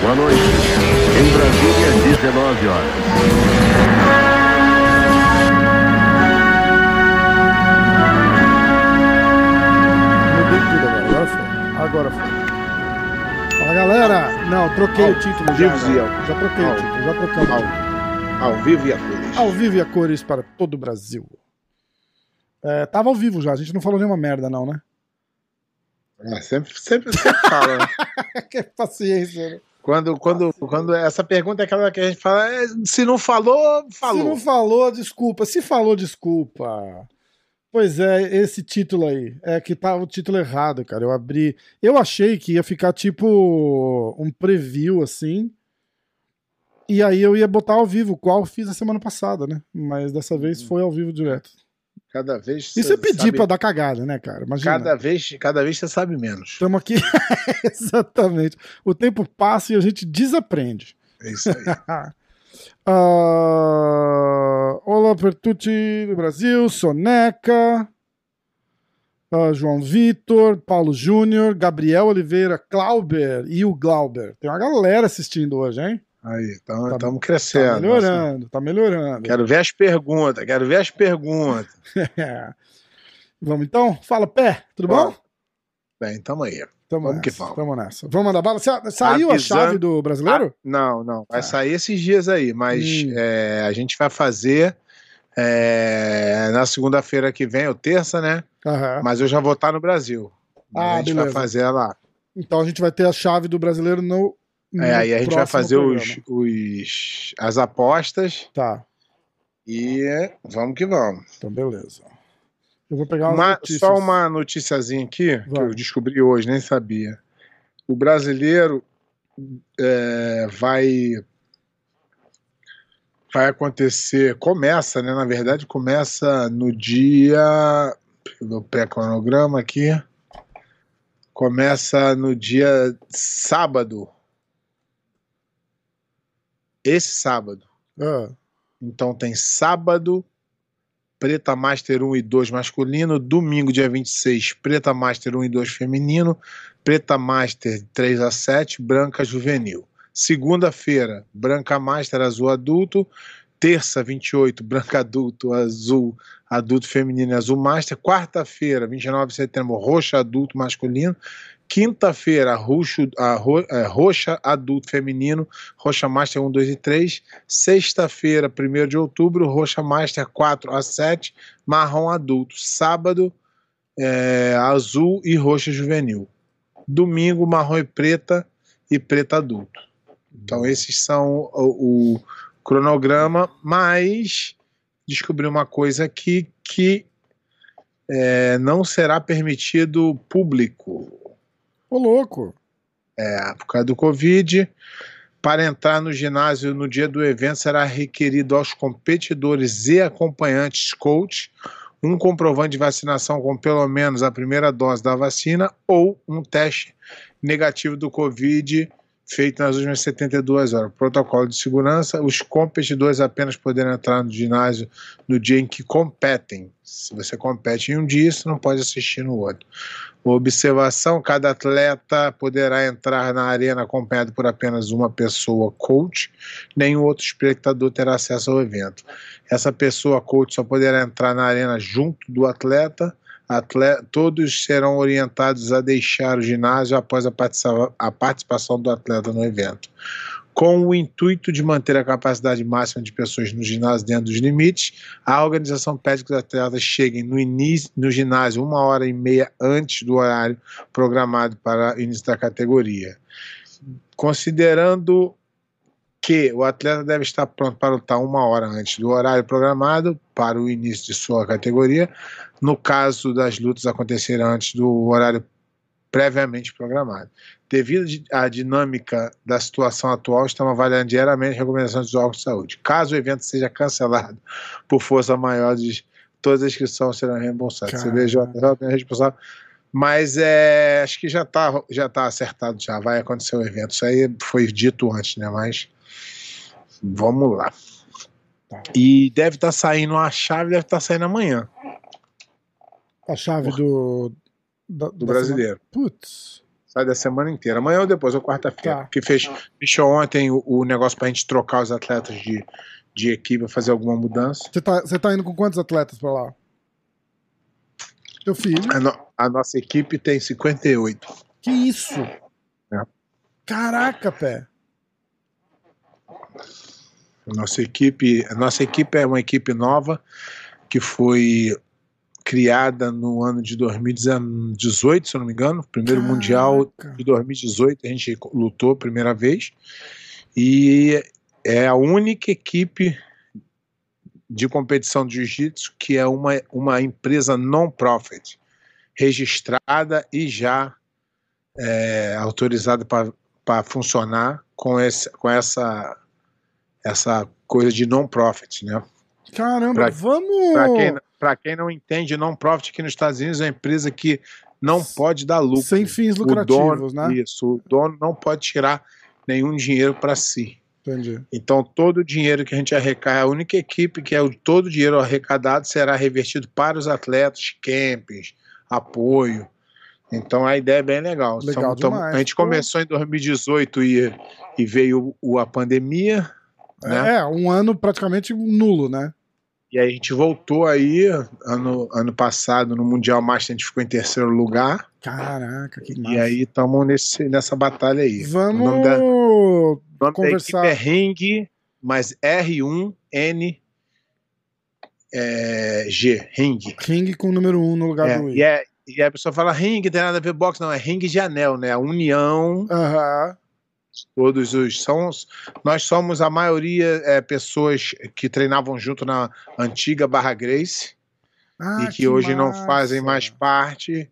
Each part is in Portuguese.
Boa noite. Em Brasília, 19 horas. Agora. Foi. Fala galera! Não, troquei o título já. vivo, Já, já troquei o Ao- título, já troquei o ao- título. Ao vivo e a cores. Ao vivo e a cores para todo o Brasil. É, tava ao vivo já, a gente não falou nenhuma merda, não, né? Ah, sempre, sempre, sempre fala, né? que paciência, né? Quando, quando, quando essa pergunta é aquela que a gente fala, é, se não falou, falou. Se não falou, desculpa. Se falou, desculpa. Pois é, esse título aí. É que tá o título errado, cara. Eu abri. Eu achei que ia ficar tipo um preview assim. E aí eu ia botar ao vivo, qual eu fiz a semana passada, né? Mas dessa vez foi ao vivo direto. Cada vez Isso é pedir sabe- pra dar cagada, né, cara? Imagina. cada vez, cada vez você sabe menos. Estamos aqui. Exatamente. O tempo passa e a gente desaprende. É isso aí. Ah, Olá, Pertucci do Brasil, Soneca, ah, João Vitor, Paulo Júnior, Gabriel Oliveira, Clauber e o Glauber. Tem uma galera assistindo hoje, hein? Aí, estamos Tá- Tá crescendo. melhorando, tá melhorando. Quero ver as perguntas, quero ver as perguntas. Vamos então? Fala, pé, tudo Bora. bom? Bem, tamo aí. Tamo Vamos que nessa, vamos. Tamo nessa. Vamos mandar bala. Sa- Saiu a Avisando- chave do brasileiro? Ah, não, não. Vai Ah. sair esses dias aí, mas Hum. é, a gente vai fazer é, na segunda-feira que vem, ou terça, né? Aham. Mas eu já vou estar no Brasil. Ah, a gente vai beleza. fazer lá. Então a gente vai ter a chave do brasileiro no. É, aí a gente vai fazer os, os, as apostas Tá, e vamos que vamos. então beleza. Eu vou pegar Uma- só uma noticiazinha aqui, que eu descobri hoje, nem sabia. O brasileiro é, vai vai acontecer, começa, né? Na verdade, começa no dia. O pré-cronograma aqui. Começa no dia sábado. Esse sábado. Ah, Então tem sábado, Preta Master 1 e 2 masculino, domingo, dia 26, Preta Master 1 e 2 feminino, Preta Master 3 a 7, Branca Juvenil. Segunda-feira, Branca Master azul adulto, terça, 28, Branca adulto, azul adulto feminino e azul master, quarta-feira, 29 de setembro, roxa adulto masculino, quinta-feira, roxo, a ro- é, roxa adulto feminino, roxa master 1, 2 e 3, Sexta-feira, 1 de outubro, Roxa Master 4 a 7, marrom adulto. Sábado, é, azul e roxa juvenil. Domingo, marrom e preta e preta adulto. Então, esses são o, o cronograma, mas descobri uma coisa aqui que é, não será permitido público Ô, louco. é, por causa do Covid. Para entrar no ginásio no dia do evento, será requerido aos competidores e acompanhantes coach um comprovante de vacinação com pelo menos a primeira dose da vacina ou um teste negativo do Covid feito nas últimas 72 horas. Protocolo de segurança: os competidores apenas poderão entrar no ginásio no dia em que competem. Se você compete em um dia, você não pode assistir no outro. Observação: cada atleta poderá entrar na arena acompanhado por apenas uma pessoa coach, nenhum outro espectador terá acesso ao evento. Essa pessoa coach só poderá entrar na arena junto do atleta. Atle- todos serão orientados a deixar o ginásio após a, a participação do atleta no evento. Com o intuito de manter a capacidade máxima de pessoas no ginásio dentro dos limites, a organização pede que os atletas cheguem no, início, no ginásio uma hora e meia antes do horário programado para o início da categoria. Considerando que o atleta deve estar pronto para lutar uma hora antes do horário programado para o início de sua categoria, no caso das lutas acontecerem antes do horário previamente programado. Devido à dinâmica da situação atual, estamos avaliando diariamente recomendações dos órgãos de saúde. Caso o evento seja cancelado por força maior, todas as inscrições serão reembolsadas. CBJ é responsável. Mas é, acho que já está já tá acertado, já vai acontecer o evento. Isso aí foi dito antes, né? Mas vamos lá. Tá. E deve estar saindo a chave, deve estar saindo amanhã. A chave do, Da- do brasileiro. semana- Putz. Sai da semana inteira. Amanhã ou depois, ou quarta-feira. Tá. Que fez, fechou ontem o, o negócio pra gente trocar os atletas de, de equipe, fazer alguma mudança. Você tá, você tá indo com quantos atletas pra lá? Teu filho. A, no- a nossa equipe tem 58. Que isso? É. Caraca, pé. Nossa equipe, a nossa equipe é uma equipe nova que foi criada no ano de 2018, se eu não me engano, primeiro Caraca. mundial de 2018 a gente lutou a primeira vez e é a única equipe de competição de jiu-jitsu que é uma, uma empresa non-profit registrada e já é, autorizada para funcionar com, esse, com essa essa coisa de non-profit, né? Caramba, Pra- vamos. Para quem, pra quem não entende, non-profit aqui nos Estados Unidos é uma empresa que não pode dar lucro. Sem fins lucrativos, dono, né? Isso, o dono não pode tirar nenhum dinheiro para si. Entendi. Então, todo o dinheiro que a gente arrecada, a única equipe que é o, todo o dinheiro arrecadado será revertido para os atletas, camps, apoio. Então, a ideia é bem legal. Legal tamo- demais, a gente pô. começou em 2018 e, e veio o- a pandemia, né? É, um ano praticamente nulo, né? E aí a gente voltou aí, ano, ano passado, no Mundial Master, a gente ficou em terceiro lugar. Caraca, que E massa. aí estamos nessa batalha aí. Vamos. O nome da, o nome conversar. da é Ring, mas R1N é, G, Ring. Ring com o número 1 um no lugar É, do e, é, e a pessoa fala Ring, tem nada a ver boxe, não, é Ring de anel, né? A união, Aham. Todos os. São, os- nós somos a maioria é, pessoas que treinavam junto na antiga Barra Grace. Ah, e que, hoje não massa. fazem mais parte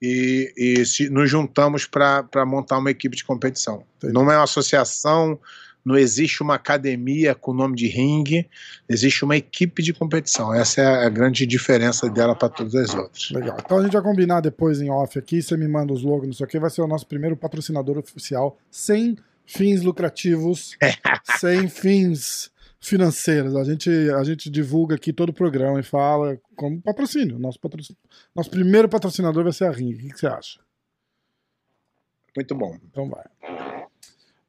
e, e se, nos juntamos para montar uma equipe de competição. Entendi. Não é uma associação, não existe uma academia com o nome de ringue, existe uma equipe de competição. Essa é a grande diferença dela para todas as outras. Legal. Então a gente vai combinar depois em off aqui. Você me manda os logos, não sei o que. Vai ser o nosso primeiro patrocinador oficial sem fins lucrativos, sem fins financeiros. A gente, a gente divulga aqui todo o programa e fala como patrocínio. Nosso, patrocínio. Nosso primeiro patrocinador vai ser a Ring. O que que você acha? Muito bom. Então vai.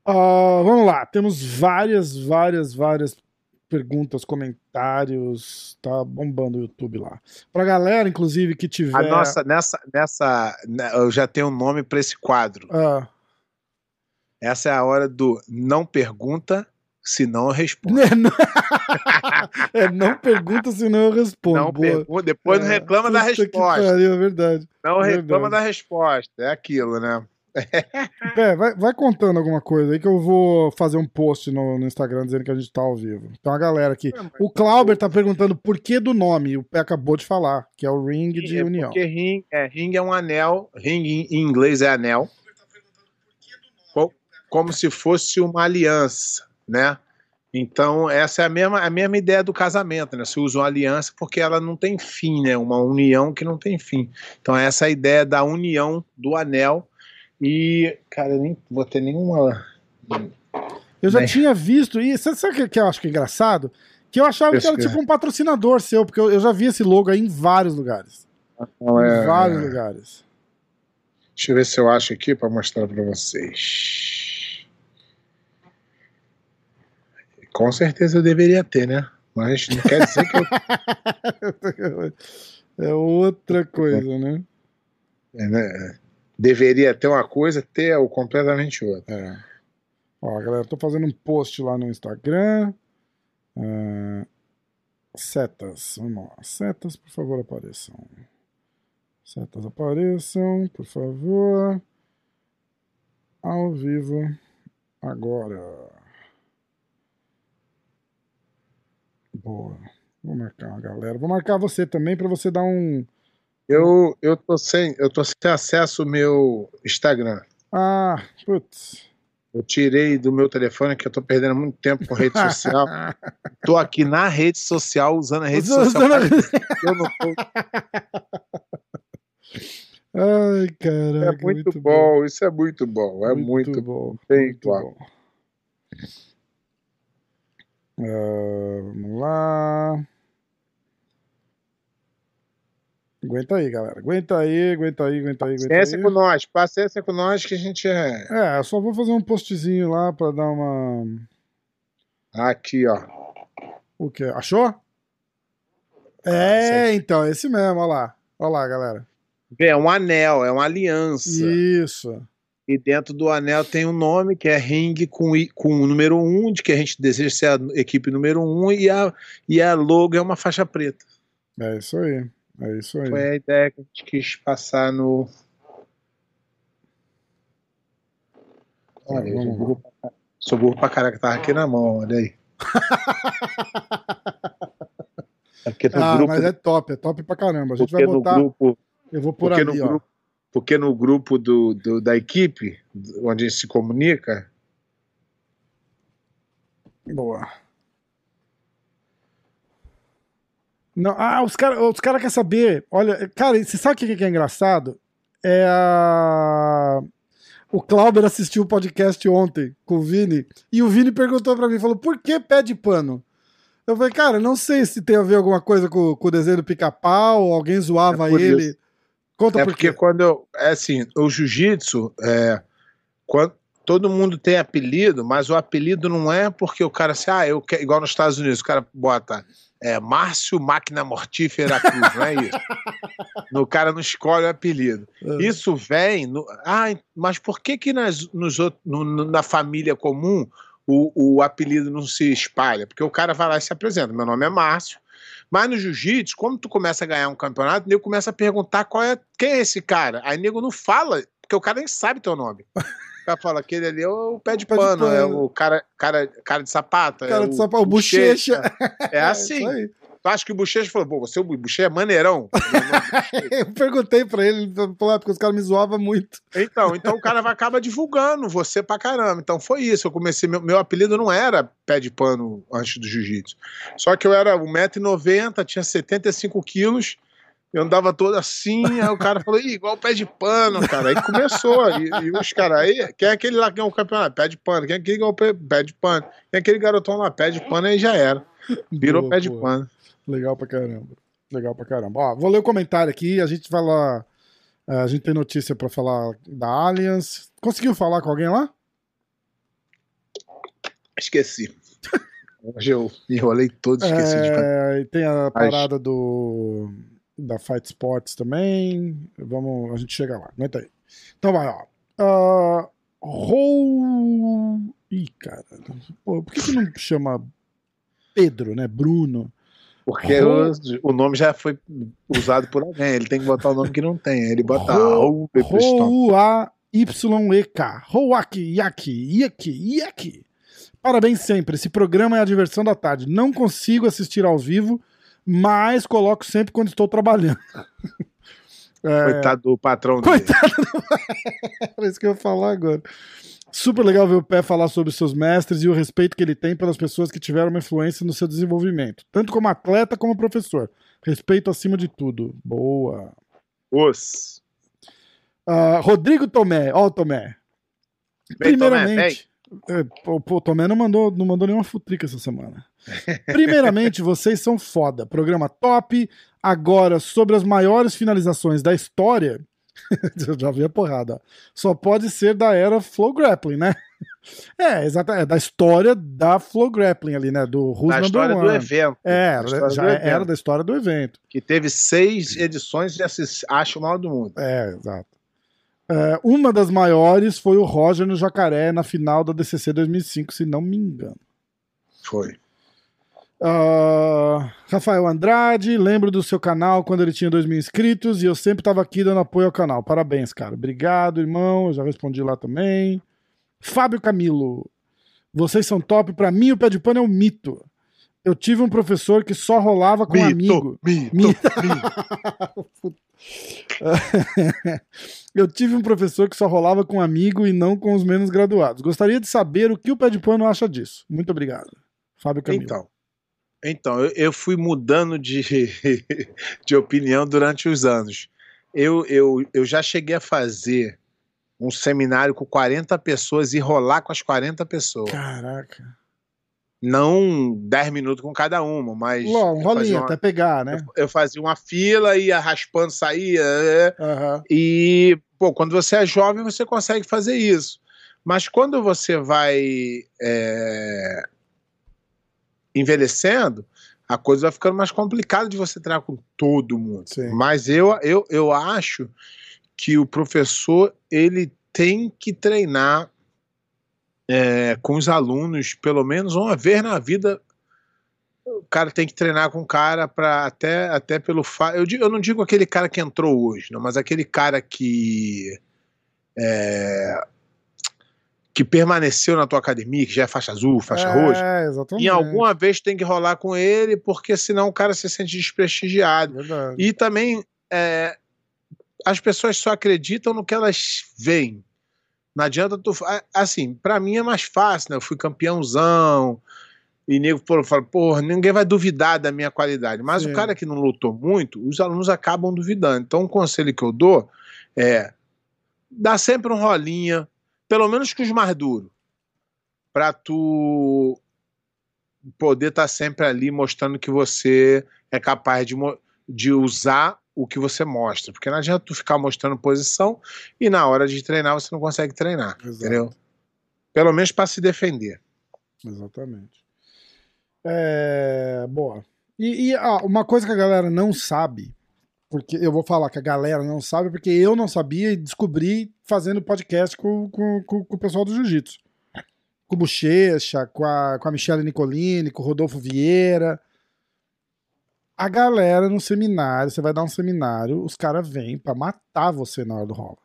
Ah, vamos lá, temos várias, várias, várias perguntas, comentários. Tá bombando o YouTube lá. Pra galera, inclusive, que tiver. A nossa, nessa, nessa, né, eu já tenho um nome para esse quadro. Ah, Essa é a hora do não pergunta, senão eu respondo. é, não... é, não pergunta, senão eu respondo. Não pergunta, depois não É, reclama da resposta. pariu, é verdade. Não reclama Verdade. da resposta. É aquilo, né? É, vai, vai contando alguma coisa aí que eu vou fazer um post no, no Instagram dizendo que a gente tá ao vivo. Então a galera aqui. O Clauber tá perguntando por que do nome. O Pé acabou de falar, que é o Ring de É União. Porque ring é, ring é um anel, ring em inglês é anel. Co- Como se fosse uma aliança, né? Então, essa é a mesma, a mesma ideia do casamento, né? Se usa uma aliança porque ela não tem fim, né? Uma união que não tem fim. Então, essa é a ideia da união do anel. E, cara, eu nem vou ter nenhuma. Eu já Bem. tinha visto, e sabe, sabe o que, que eu acho que é engraçado? Que eu achava que era Esse- tipo um patrocinador seu, porque eu, eu já vi esse logo aí em vários lugares. em vários lugares. Deixa eu ver se eu acho aqui para mostrar para vocês. Com certeza eu deveria ter, né? Mas não quer dizer que eu é outra coisa, né? né, deveria ter uma coisa, ter o completamente outra. É. Ó, galera, tô fazendo um post lá no Instagram. Ah, setas, vamos lá. Setas, por favor, apareçam. Setas apareçam, por favor. Ao vivo. Agora. Boa. Vou marcar uma galera. Vou marcar você também pra você dar um. Eu, eu, tô sem, eu tô sem acesso ao meu Instagram. Ah, putz. Eu tirei do meu telefone que eu tô perdendo muito tempo com rede social. tô aqui na rede social, usando a rede social. Usando a- Eu não tô Ai, caraca. É muito, bom, isso é muito bom, é muito, bom. Tem muito igual. bom. Ah, vamos lá. Aguenta aí, galera. Aguenta aí, aguenta aí, aguenta aí, aguenta Paciência aí. com nós, paciência com nós que a gente é. É, eu só vou fazer um postzinho lá pra dar uma. Aqui, ó. O quê? Achou? É, então, esse mesmo, olha lá. Olha lá, galera. É um anel, é uma aliança. Isso. E dentro do anel tem um nome que é ring com, i- com o número 1, um, de que a gente deseja ser a equipe número 1, um, e, a, e a logo é uma faixa preta. É isso aí. É isso aí. Foi a ideia que a gente quis passar no. Olha, vamos sou burro, pra- sou burro pra caraca, tava aqui na mão, olha aí. É porque no Ah, grupo, mas é top, é top pra caramba. A gente porque vai botar. grupo, Eu vou por porque ali, no ó. grupo, porque no grupo do, do- da equipe, onde a gente se comunica, Boa. Não, ah, os caras os cara querem saber. Olha, cara, você sabe o que que é engraçado? É a. O Clauber assistiu o podcast ontem com o Vini e o Vini perguntou pra mim, falou, por que pé de pano? Eu falei, cara, não sei se tem a ver alguma coisa com, com o desenho do pica-pau, alguém zoava É ele. isso. Conta É por porque quê. quando eu. É assim, o jiu-jitsu, é, quando, todo mundo tem apelido, mas o apelido não é porque o cara assim, ah, eu quero, igual nos Estados Unidos, o cara bota é, Márcio Máquina Mortífera Cruz, não é isso? no cara não escolhe o apelido. É. Isso vem. No, ah, mas por que que nas, nos no- na família comum o, o apelido não se espalha? Porque o cara vai lá e se apresenta. Meu nome é Márcio. Mas no jiu-jitsu, quando tu começa a ganhar um campeonato, o nego começa a perguntar qual é, quem é esse cara. Aí o nego não fala, porque o cara nem sabe teu nome. O cara fala, aquele ali é o pé de Pé de pano, é pano. o cara, cara, cara de sapata. Cara é de sapato, o bochecha. É assim. isso aí. tu acha que o bochecha falou, pô, você é o bochecha é maneirão? Eu perguntei pra ele, ele falou, "Ah, porque os caras me zoavam muito. Então, então o cara vai- acaba divulgando você pra caramba. Então foi isso. Eu comecei. Meu, meu apelido não era pé de pano antes do jiu-jitsu. Só que eu era 1,90m, tinha 75 quilos. Eu andava todo assim, aí o cara falou, igual pé de pano, cara. Aí começou. E, e os caras aí, quem é aquele lá que ganhou o campeonato? Pé de pano. Quem é aquele que ganhou pé, pé de pano? Quem é aquele garotão lá? Pé de pano, aí já era. Virou pé de pano. Legal pra caramba. Legal pra caramba. Ó, vou ler o comentário aqui. A gente vai lá. eh, A gente tem notícia pra falar da Allianz. Conseguiu falar com alguém lá? Esqueci. Hoje eu enrolei todo, esqueci de. É, e tem a parada do da Fight Sports também. Vamos, a gente chega lá. Aguenta aí. Então vai, ó. Ah, Rou. Ih, cara. Pô, por que, que não chama Pedro, né? Bruno. Porque o, o nome já foi usado por alguém. Ele tem que botar o nome que não tem. Ele bota Ro- Raul Pepistão. Rou-A-Y-E-K. Rouaki, Yaki, Yaki, Yaki. Parabéns sempre. Esse programa é a diversão da tarde. Não consigo assistir ao vivo, mas coloco sempre quando estou trabalhando. É, Coitado do patrão dele. Coitado Era isso que eu ia falar agora. Super legal ver o Pé falar sobre seus mestres e o respeito que ele tem pelas pessoas que tiveram uma influência no seu desenvolvimento, tanto como atleta como professor. Respeito acima de tudo. Boa. Os. Ah, Rodrigo Tomé, ó o Tomé. Tomé, Primeiramente, é, pô, pô, o Tomé não mandou, não mandou nenhuma futrica essa semana. Primeiramente, vocês são foda. Programa top. Agora, sobre as maiores finalizações da história. Eu já vi a porrada. Só pode ser da era Flow Grappling, né? É, exatamente. É da história da Flow Grappling ali, né? Do Who's Da história do evento. É, Da já era evento. da história do evento. Que teve seis edições assis- Acho o Mal do Mundo. É, exato. É, uma das maiores foi o Roger no Jacaré na final da DCC 2005, se não me engano. Foi. Ah, Rafael Andrade, lembro do seu canal quando ele tinha 2 mil inscritos e eu sempre estava aqui dando apoio ao canal. Parabéns, cara. Obrigado, irmão. Eu já respondi lá também. Fábio Camilo, vocês são top. Pra mim, o pé de pano é um mito. Eu tive um professor que só rolava com um amigo. mito, Mito. mito. Eu tive um professor que só rolava com um amigo e não com os menos graduados. Gostaria de saber o que o pé de pano acha disso. Muito obrigado. Fábio Camilo. Então, então eu, eu fui mudando de, de opinião durante os anos. Eu, eu, eu já cheguei a fazer um seminário com 40 pessoas e rolar com as 40 pessoas. Caraca. Não 10 minutos com cada uma, mas. Ló, um eu rolinho, uma- até pegar, né? eu fazia uma fila, ia raspando, saía. Aham. E, pô, quando você é jovem, você consegue fazer isso. Mas quando você vai é, envelhecendo, a coisa vai ficando mais complicada de você treinar com todo mundo. Sim. Mas eu, eu, eu acho que o professor ele tem que treinar é, com os alunos pelo menos uma vez na vida. O cara tem que treinar com o cara para até, até pelo fato. Eu, eu não digo aquele cara que entrou hoje, não, mas aquele cara que é, que permaneceu na tua academia, que já é faixa azul, faixa roxa. É, exatamente. Em alguma vez tem que rolar com ele, porque senão o cara se sente desprestigiado. Verdade. E também é, as pessoas só acreditam no que elas veem. Não adianta tu. Assim, pra mim é mais fácil, né? Eu fui campeãozão. E nego fala, porra, ninguém vai duvidar da minha qualidade. Mas Sim. o cara que não lutou muito, os alunos acabam duvidando. Então, o conselho que eu dou é dá sempre um rolinha, pelo menos com os mais duros, pra tu poder estar sempre ali mostrando que você é capaz de, de usar o que você mostra. Porque não adianta tu ficar mostrando posição e na hora de treinar você não consegue treinar. Exato. Entendeu? Pelo menos para se defender. Exatamente. É, boa. E, e, ah, uma coisa que a galera não sabe, porque eu vou falar que a galera não sabe, porque eu não sabia e descobri fazendo podcast com, com, com- com o pessoal do Jiu-Jitsu. Com o Bochecha, com a, com a Michelle Nicolini, com o Rodolfo Vieira. A galera no seminário, você vai dar um seminário, os caras vêm pra matar você na hora do rola.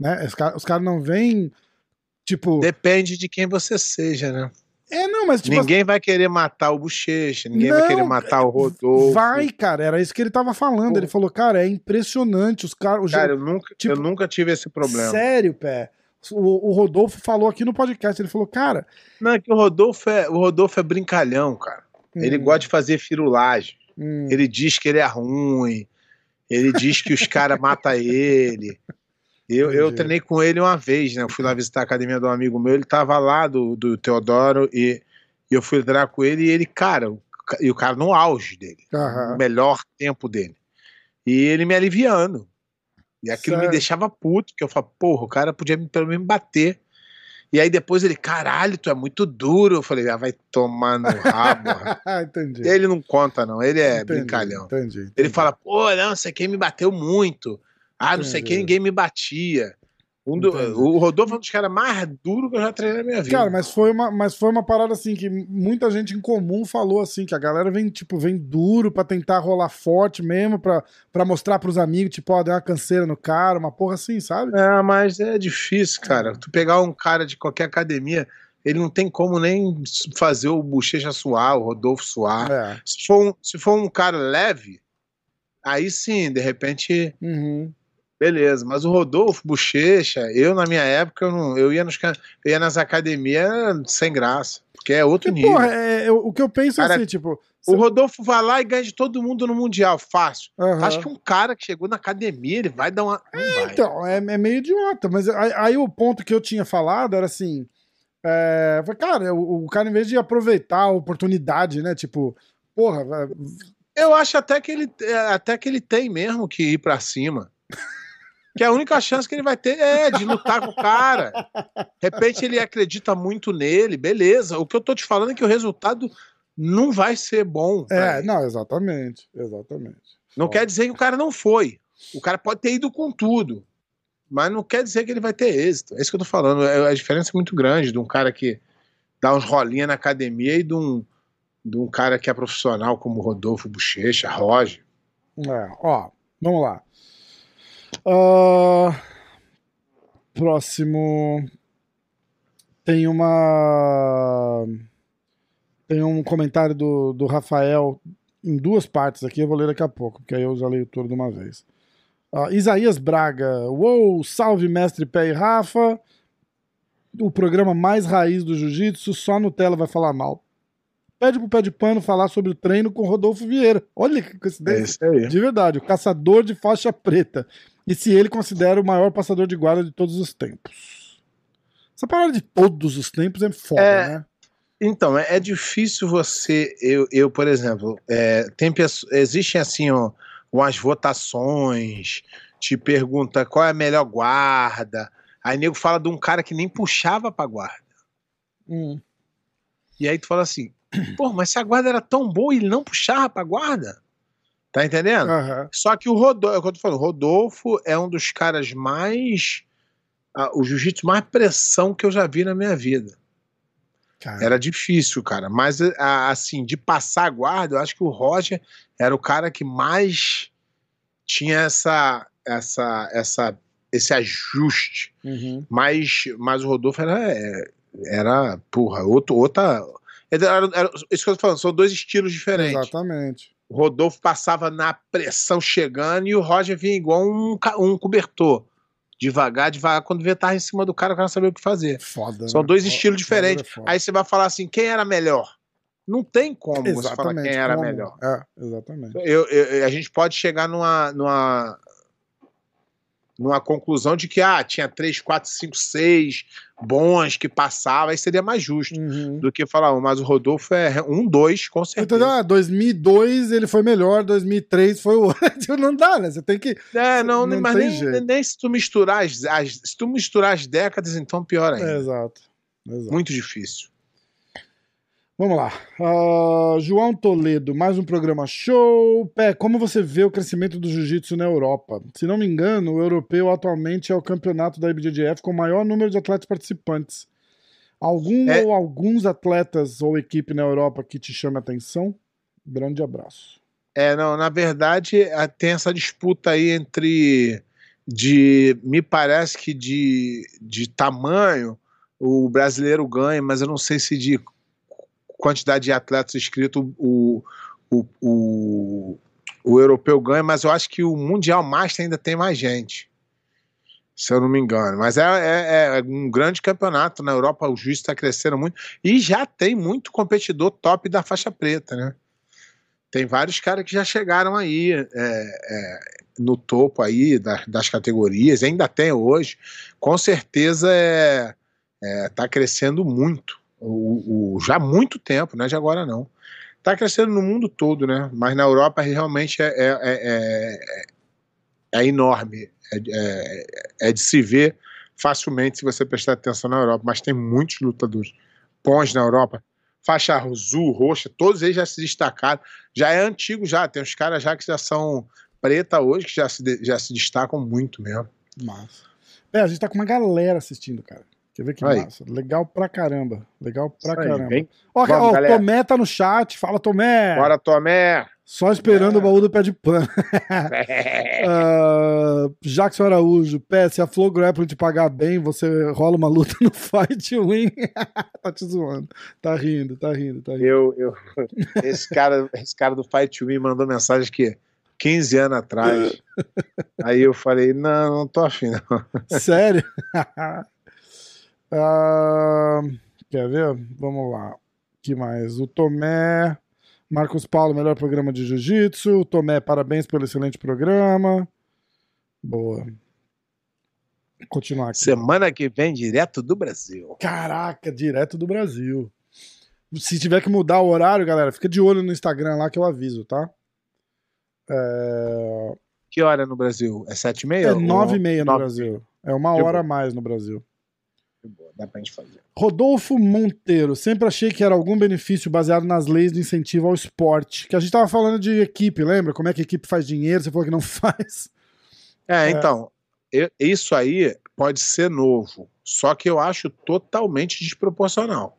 Né? Os caras os caras não vêm, tipo. Depende de quem você seja, né? É, não, mas tipo. ninguém vai querer matar o Bochecha, ninguém vai Não, querer matar o Rodolfo. Vai, cara, era isso que ele tava falando. Pô. Ele falou, cara, é impressionante. Os caras. Cara, eu nunca, tipo, eu nunca tive esse problema. Sério, pé. O, o Rodolfo falou aqui no podcast. Ele falou, cara. Não, é que o Rodolfo é, o Rodolfo é brincalhão, cara. Ele hum, gosta de fazer firulagem. Hum, Ele diz que ele é ruim. Ele diz que os caras matam ele. Eu, eu treinei com ele uma vez, né? Eu fui lá visitar a academia de um amigo meu. Ele tava lá do, do Teodoro e, e eu fui treinar com ele. E ele, cara, o e o cara no auge dele, aham. o melhor tempo dele. E ele me aliviando. E aquilo Sério? me deixava puto, porque eu falava, porra, o cara podia me- pelo menos me bater. E aí depois ele, caralho, tu é muito duro. Eu falei, ah, vai tomar no rabo. entendi. ele não conta, não. Ele é Entendi, brincalhão. Entendi, entendi. Ele fala, pô, não, sei quem me bateu muito. Ah, não sei Entendi. quem ninguém me batia. Um do- o Rodolfo é um dos caras mais duros que eu já treinei na minha vida. Cara, mas foi, uma, mas foi uma parada assim que muita gente em comum falou assim, que a galera vem, tipo, vem duro pra tentar rolar forte mesmo, pra, pra mostrar pros amigos, tipo, ó, deu uma canseira no cara, uma porra assim, sabe? É, mas é difícil, cara. Tu pegar um cara de qualquer academia, ele não tem como nem fazer o Bochecha suar, o Rodolfo suar. É. Se, for um, se for um cara leve, aí sim, de repente, Uhum. Beleza. Mas o Rodolfo, Bochecha, eu na minha época, eu, não, eu, ia, nos, eu ia nas academias sem graça. Porque é outro nível. porra, é, eu- o que eu penso é Cara, assim, tipo. O Rodolfo vai lá e ganha de todo mundo no Mundial, fácil. aham. Acho que um cara que chegou na academia, ele vai dar uma. Não vai. Então, é, é meio idiota, mas aí, aí o ponto que eu tinha falado era assim. É, foi, cara, o, o cara, em vez de aproveitar a oportunidade, né? Tipo, porra, Eu acho até que ele, é, até que ele tem mesmo que ir pra cima. Que a única chance que ele vai ter é de lutar com o cara. De repente ele acredita muito nele, beleza. O que eu tô te falando é que o resultado não vai ser bom. é, ele. não, exatamente, exatamente. Não quer dizer que o cara não foi. O cara pode ter ido com tudo. Mas não quer dizer que ele vai ter êxito. É isso que eu tô falando. É- A diferença é muito grande de um cara que dá uns rolinhas na academia e de um, de um cara que é profissional como Rodolfo Bochecha, Roger. É, ó, vamos lá. Ah, próximo. Tem uma. Tem um comentário do, do Rafael em duas partes aqui, eu vou ler daqui a pouco, porque aí eu já leio tudo de uma vez. Ah, Isaías Braga. Uou, salve mestre Pé e Rafa. O programa mais raiz do jiu-jitsu, só Nutella vai falar mal. Pede pro pé de pano falar sobre o treino com Rodolfo Vieira. Olha que É coincidência. aí. De verdade, o caçador de faixa preta. E se ele considera o maior passador de guarda de todos os tempos. Essa parada de todos os tempos é foda, É. né? Então, é, é difícil você. Eu, eu por exemplo, é, tem existem assim ó, umas votações, te pergunta qual é a melhor guarda. Aí nego fala de um cara que nem puxava pra guarda. Hum. E aí tu fala assim, pô, mas se a guarda era tão boa e ele não puxava pra guarda? Tá entendendo? Aham. Só que o Rodolfo, é o que eu tô falando, o Rodolfo é um dos caras mais. ah, o jiu-jitsu mais pressão que eu já vi na minha vida. Cara, Era difícil, cara. Mas, ah, assim, de passar a guarda, eu acho que o Roger era o cara que mais tinha essa, essa, essa, esse ajuste. uhum. Mas, mas o Rodolfo era, é, era porra, outro, outra. Era, era- isso que eu tô falando, são dois estilos diferentes. Exatamente. O Rodolfo passava na pressão chegando e o Roger vinha igual um, um cobertor. Devagar, devagar. Quando vê, tava em cima do cara, o cara não sabia o que fazer. Foda. São né? dois estilos diferentes. foda. Aí você vai falar assim: quem era melhor? Não tem como você falar Exatamente. quem era como? melhor. É, exatamente. Eu- eu- a gente pode chegar numa, numa, numa conclusão de que ah, tinha três, quatro, cinco, seis bons que passava, aí seria mais justo Uhum. do que falar um. Mas o Rodolfo é um, dois, com certeza. Entendeu? Ah, 2002 ele foi melhor, 2003 foi o outro. Não dá, né? Você tem que. É, não, Não mas nem, jeito. nem se tu misturar as, as- se tu misturar as décadas, então pior ainda. É, exato. exato. Muito difícil. Vamos lá. Ah, João Toledo, mais um programa show. Pé, como você vê o crescimento do jiu-jitsu na Europa? Se não me engano, o europeu atualmente é o campeonato da IBJJF com o maior número de atletas participantes. Algum É. ou alguns atletas ou equipe na Europa que te chame a atenção? Grande abraço. É, não, na verdade, tem essa disputa aí entre de me parece que de, de tamanho o brasileiro ganha, mas eu não sei se de quantidade de atletas inscritos o, o, o, o europeu ganha, mas eu acho que o Mundial Master ainda tem mais gente. Se eu não me engano. Mas é, é- é um grande campeonato. Na Europa o juiz está crescendo muito. E já tem muito competidor top da faixa preta, né? Tem vários caras que já chegaram aí é, é, no topo aí da- das categorias, ainda tem hoje. Com certeza é, é, tá crescendo muito. O, o- já há muito tempo, não é de agora não. Tá crescendo no mundo todo, né? Mas na Europa realmente é, é, é, é- é enorme. É, é- é de se ver facilmente se você prestar atenção na Europa. Mas tem muitos lutadores bons na Europa. Faixa azul, roxa, todos eles já se destacaram. Já é antigo já, tem uns caras já que já são preta hoje, que já se, já se destacam muito mesmo. Massa. É, a gente tá com uma galera assistindo, cara. Quer ver que Aí. massa? Legal pra caramba. Legal pra aí, caramba. Ó, Vamos, ó. Tomé tá no chat. Fala, Tomé. Bora, Tomé! Só esperando É. o baú do pé de pano. Ah, Jackson Araújo, Pé, se a Flow Grappling te pagar bem, você rola uma luta no Fight Win. tá te zoando. Tá rindo, tá rindo, tá rindo. Eu, eu, esse, cara, esse cara do Fight Me mandou mensagem que 15 anos atrás. Aí eu falei, não, não tô afim, não. Sério? Ah, quer ver? Vamos lá. que mais? O Tomé. Marcos Paulo, melhor programa de jiu-jitsu. Tomé, parabéns pelo excelente programa. Boa. Vou continuar aqui. Semana que vem, direto do Brasil. Caraca, direto do Brasil. Se tiver que mudar o horário, galera, fica de olho no Instagram lá que eu aviso, tá? É, Que hora no Brasil? É 7 e meia? é nove e meia no? Brasil. É uma hora a mais no Brasil. Boa, Dá pra gente fazer. Rodolfo Monteiro, sempre achei que era algum benefício baseado nas leis de incentivo ao esporte. Que a gente tava falando de equipe, lembra? Como é que a equipe faz dinheiro? Você falou que não faz. É, então, eu- isso aí pode ser novo, só que eu acho totalmente desproporcional.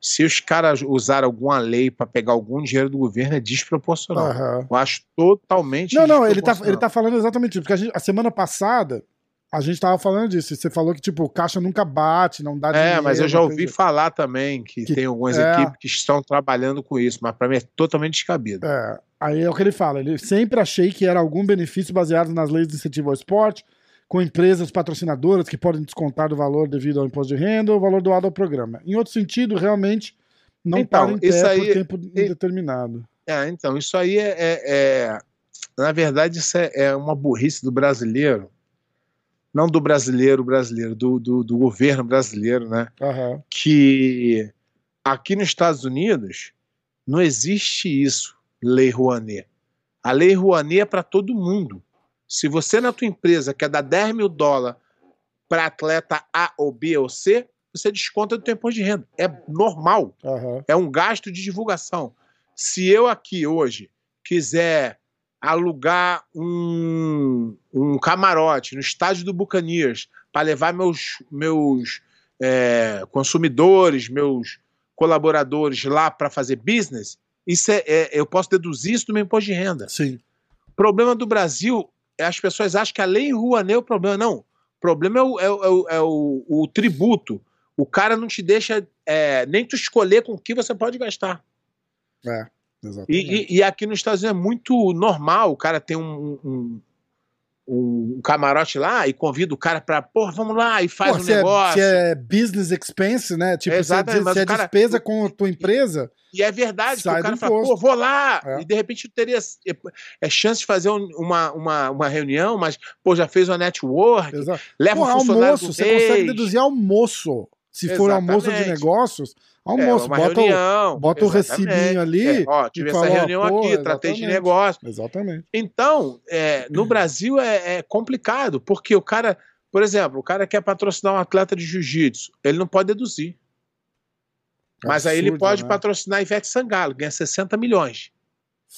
Se os caras usaram alguma lei para pegar algum dinheiro do governo, é desproporcional. Aham. Eu acho totalmente Não, não, ele tá, ele tá falando exatamente isso. Porque a, gente- a semana passada a gente tava falando disso. e Você falou que, tipo, o caixa nunca bate, não dá É, dinheiro. mas eu já ouvi falar também que, Que- tem algumas é. equipes que estão trabalhando com isso, mas para mim é totalmente descabido. É, aí é o que ele fala. Ele sempre achei que era algum benefício baseado nas leis de incentivo ao esporte, com empresas patrocinadoras que podem descontar do valor devido ao imposto de renda ou o valor doado ao programa. Em outro sentido, realmente não Então, para em pé aí- por tempo indeterminado. É, então, isso aí é. é- é- na verdade, isso é, é uma burrice do brasileiro. Não do brasileiro brasileiro, do, do, do governo brasileiro, né? Aham. Que aqui nos Estados Unidos não existe isso, lei Rouanet. A lei Rouanet é para todo mundo. Se você na tua empresa quer dar 10 mil dólares para atleta A ou B ou C, você desconta do teu imposto de renda. É normal. Aham. É um gasto de divulgação. Se eu aqui hoje quiser alugar um, um camarote no estádio do Buccaneers para levar meus, meus é, consumidores, meus colaboradores lá para fazer business, isso é, é- eu posso deduzir isso do meu imposto de renda. Sim. O problema do Brasil é as pessoas acham que a lei Rouanet é o problema. Não. O problema é o, é o- é o- é o- o tributo. O cara não te deixa é, nem tu escolher com o que você pode gastar. É. E, e- e aqui nos Estados Unidos é muito normal o cara ter um, um, um camarote lá e convida o cara pra, pô, vamos lá, e faz Pô, um se, é, negócio. se é business expense, né? Tipo, se é, Exatamente, se é cara- despesa com a tua empresa, E é verdade, Sai que o cara fala, pô, vou lá. É. E de repente teria é, é chance de fazer um- uma, uma, uma reunião, mas, pô, já fez uma network, exato. leva Pô, um funcionário almoço, você consegue deduzir almoço. Se for almoço de Exatamente. negócios, almoço, uma bota, o, reunião, bota o exatamente. recibinho ali. É, ó, tive essa fala, reunião aqui, tratei de exatamente. negócio. Exatamente. Então, é, no Brasil é, é complicado, porque o cara, por exemplo, o cara quer patrocinar um atleta de jiu-jitsu, ele não pode deduzir. Mas aí ele Absurdo, pode né? patrocinar Ivete Sangalo, ganha 60 milhões.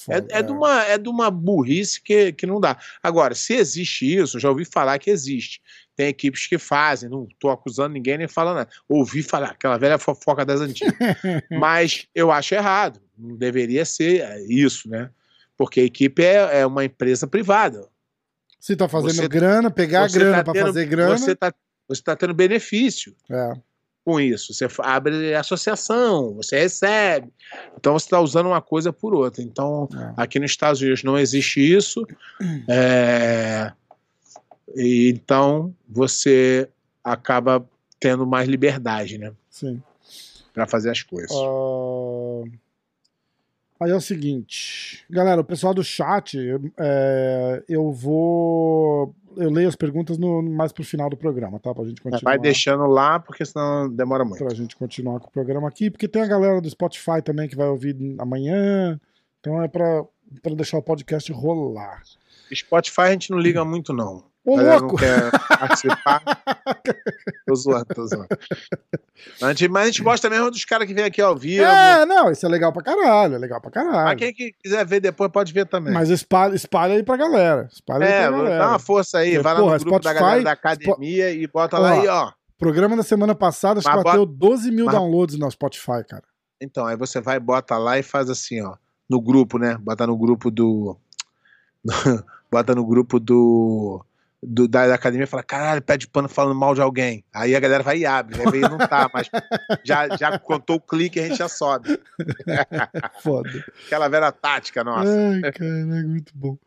É, Foda, é de uma, é de uma burrice que, que não dá. Agora, se existe isso, já ouvi falar que existe. Tem equipes que fazem, não estou acusando ninguém nem falando nada. Ouvi falar, aquela velha fofoca das antigas. Mas eu acho errado. Não deveria ser isso, né? Porque a equipe é, é uma empresa privada. Se tá fazendo Você- grana, pegar Você grana tá tendo- fazer grana. Você está você tá tendo benefício É, com isso. Você abre associação, você recebe. Então você está usando uma coisa por outra. Então, é. aqui nos Estados Unidos não existe isso. É, e então você acaba tendo mais liberdade, né? Sim. Para fazer as coisas. Ah, Aí é o seguinte, galera, o pessoal do chat, é, eu vou. Eu leio as perguntas no, mais pro final do programa, tá? Pra gente continuar. Vai deixando lá, porque senão demora muito. Pra gente continuar com o programa aqui, porque tem a galera do Spotify também que vai ouvir amanhã. Então é pra, pra deixar o podcast rolar. Spotify a gente não liga muito, não. Ô, louco! não quer participar. tô zoando, tô zoando. Mas a gente gosta mesmo dos caras que vêm aqui ao vivo. É, não, isso é legal pra caralho, é legal pra Mas caralho. quem que quiser ver depois pode ver também. Mas espalha, espalha aí pra galera. Espalha é, aí pra galera. dá uma força aí, Eu, vai lá porra, no grupo da Spotify, galera da academia e bota lá Ó, aí, ó. Programa da semana passada, acho que Mas bateu 12 mil mas- downloads no Spotify, cara. Então, aí você vai, bota lá e faz assim, ó. No grupo, né? Bota no grupo do. bota no grupo do. Do da, da academia fala: caralho, pé de pano falando mal de alguém. Aí a galera vai e abre, vai ver e não tá, mas já, já contou o clique a gente já sobe. Foda. Aquela velha tática nossa. Ai, cara, muito bom.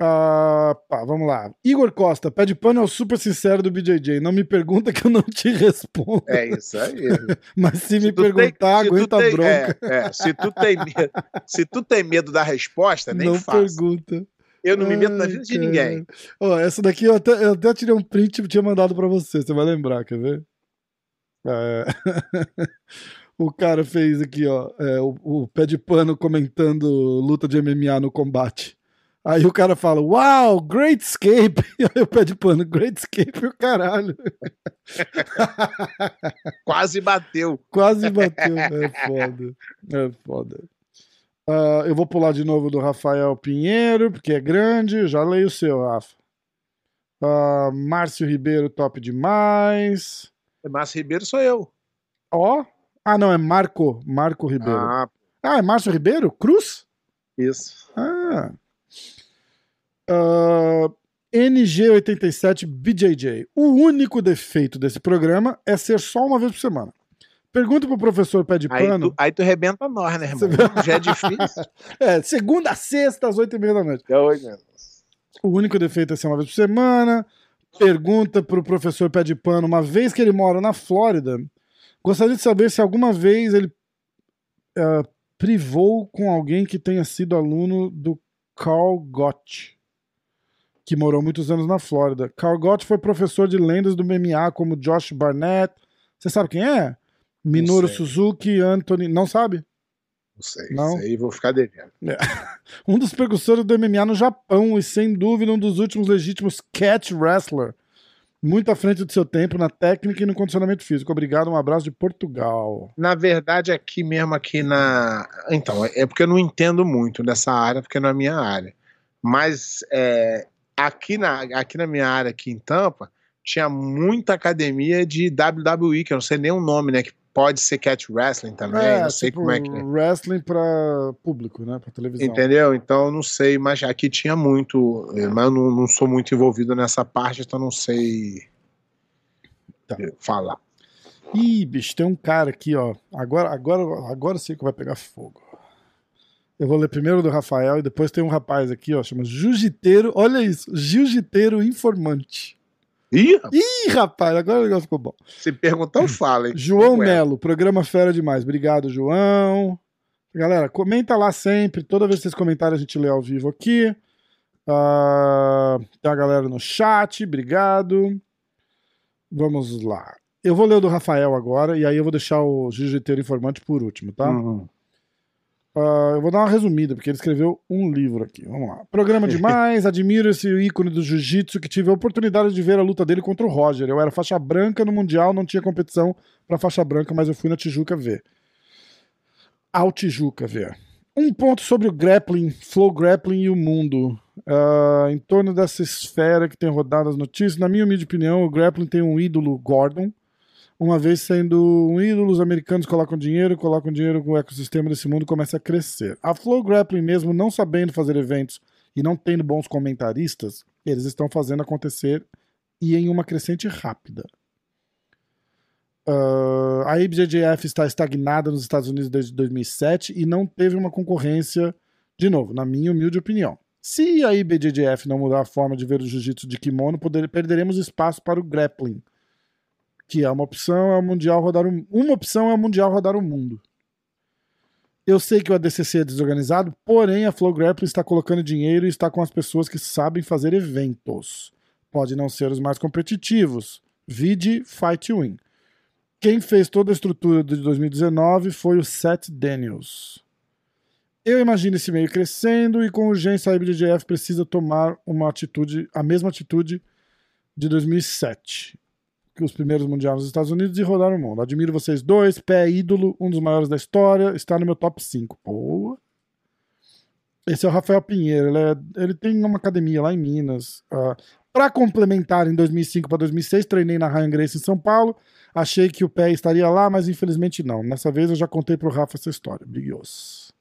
Ah, pá, vamos lá. Igor Costa, pé de pano é o super sincero do BJJ. Não me pergunta que eu não te respondo. É isso aí. Mas se, me Se tem- perguntar, tu aguenta a tem- bronca. É, é, se, tu tem medo, se tu tem medo da resposta, nem não faça. pergunta. Eu não me meto na vida de ninguém. Ó, essa daqui eu até, eu até tirei um print e tinha mandado pra você. Você vai lembrar, quer ver? É. o cara fez aqui, ó, é, o, o pé de pano comentando luta de MMA no combate. Aí o cara fala, uau, great escape. E aí o pé de pano, great escape, o caralho. Quase bateu. Quase bateu. É foda. É foda. Ah, eu vou pular de novo do Rafael Pinheiro, porque é grande. Já leio o seu, Rafa. Ah, Márcio Ribeiro, top demais. Márcio Ribeiro sou eu. Ó. Ah, não, é Marco. Marco Ribeiro. Ah, Ah, é Márcio Ribeiro? Cruz? isso. Ah. Ah, NG87 BJJ. O único defeito desse programa é ser só uma vez por semana. Pergunta pro professor Pé de Aí Pano. tu, aí tu rebenta nós, né, irmão? Já é difícil. É, segunda a sexta, às oito e meia da noite. É hoje mesmo. O único defeito é ser uma vez por semana. Pergunta pro professor Pé de Pano, uma vez que ele mora na Flórida, gostaria de saber se alguma vez ele eh, privou com alguém que tenha sido aluno do Carl Gott, que morou muitos anos na Flórida. Carl Gott foi professor de lendas do MMA, como Josh Barnett. Você sabe quem é? Minoru sei. Suzuki, Anthony. Não sabe? Não sei. Não? Isso aí vou ficar devendo. Um dos precursores do MMA no Japão e, sem dúvida, um dos últimos legítimos catch wrestler. Muito à frente do seu tempo na técnica e no condicionamento físico. Obrigado, um abraço de Portugal. Na verdade, aqui mesmo, aqui na. Então, é porque eu não entendo muito dessa área, porque não é minha área. Mas é, aqui, na, aqui na minha área, aqui em Tampa, tinha muita academia de WWE, que eu não sei nem o nome, né? Que pode ser catch wrestling também, não sei tipo, como é que é. wrestling pra público, né? Pra televisão. Entendeu? Então eu não sei, mas aqui tinha muito, eh, mas eu não, não sou muito envolvido nessa parte, então não sei Tá. eh, falar. Ih, bicho, tem um cara aqui, ó. Agora, agora, agora eu sei que vai pegar fogo. Eu vou ler primeiro do Rafael e depois tem um rapaz aqui, ó, chama Jiu-Jiteiro. Olha isso, Jiu-Jiteiro Informante. Ih, Ih, rapaz, agora o negócio ficou bom. se perguntar, eu falo, hein? João Ué. Melo, programa fera demais. Obrigado, João. Galera, comenta lá sempre. Toda vez que vocês comentarem, a gente lê ao vivo aqui. Ah, tem a galera no chat, obrigado. Vamos lá. Eu vou ler o do Rafael agora, e aí eu vou deixar o Jiu-Jiteiro Informante por último, tá? Uhum. Ah, eu vou dar uma resumida, porque ele escreveu um livro aqui. Vamos lá. Programa demais, admiro esse ícone do jiu-jitsu que tive a oportunidade de ver a luta dele contra o Roger. Eu era faixa branca no Mundial, não tinha competição pra faixa branca, mas eu fui na Tijuca ver. Ao Tijuca ver. Um ponto sobre o grappling, flow grappling e o mundo. Ah, em torno dessa esfera que tem rodado as notícias, na minha humilde opinião, o grappling tem um ídolo, Gordon. Uma vez sendo um ídolo, os americanos colocam dinheiro, colocam dinheiro com o ecossistema desse mundo começa a crescer. A Flow Grappling, mesmo não sabendo fazer eventos e não tendo bons comentaristas, eles estão fazendo acontecer e em uma crescente rápida. Ah, a IBJJF está estagnada nos Estados Unidos desde 2007 e não teve uma concorrência, de novo, na minha humilde opinião. Se a IBJJF não mudar a forma de ver o jiu-jitsu de kimono, poder- perderemos espaço para o grappling que é uma opção é o mundial rodar o, uma opção é o mundial rodar o mundo. Eu sei que o ADCC é desorganizado, porém a Flow Grappling está colocando dinheiro e está com as pessoas que sabem fazer eventos. Pode não ser os mais competitivos. Vide Fight Win. Quem fez toda a estrutura de 2019 foi o Seth Daniels. Eu imagino esse meio crescendo e com urgência a IBJJF precisa tomar uma atitude, a mesma atitude de 2007 que os primeiros mundiais nos Estados Unidos e rodar o mundo. Admiro vocês dois, pé ídolo, um dos maiores da história, está no meu top 5. Boa. Esse é o Rafael Pinheiro, ele, é- ele tem uma academia lá em Minas. para complementar, em 2005 para 2006, treinei na Ryan Grace em São Paulo. Achei que o pé estaria lá, mas infelizmente não. Nessa vez eu já contei pro Rafa essa história. Brigos.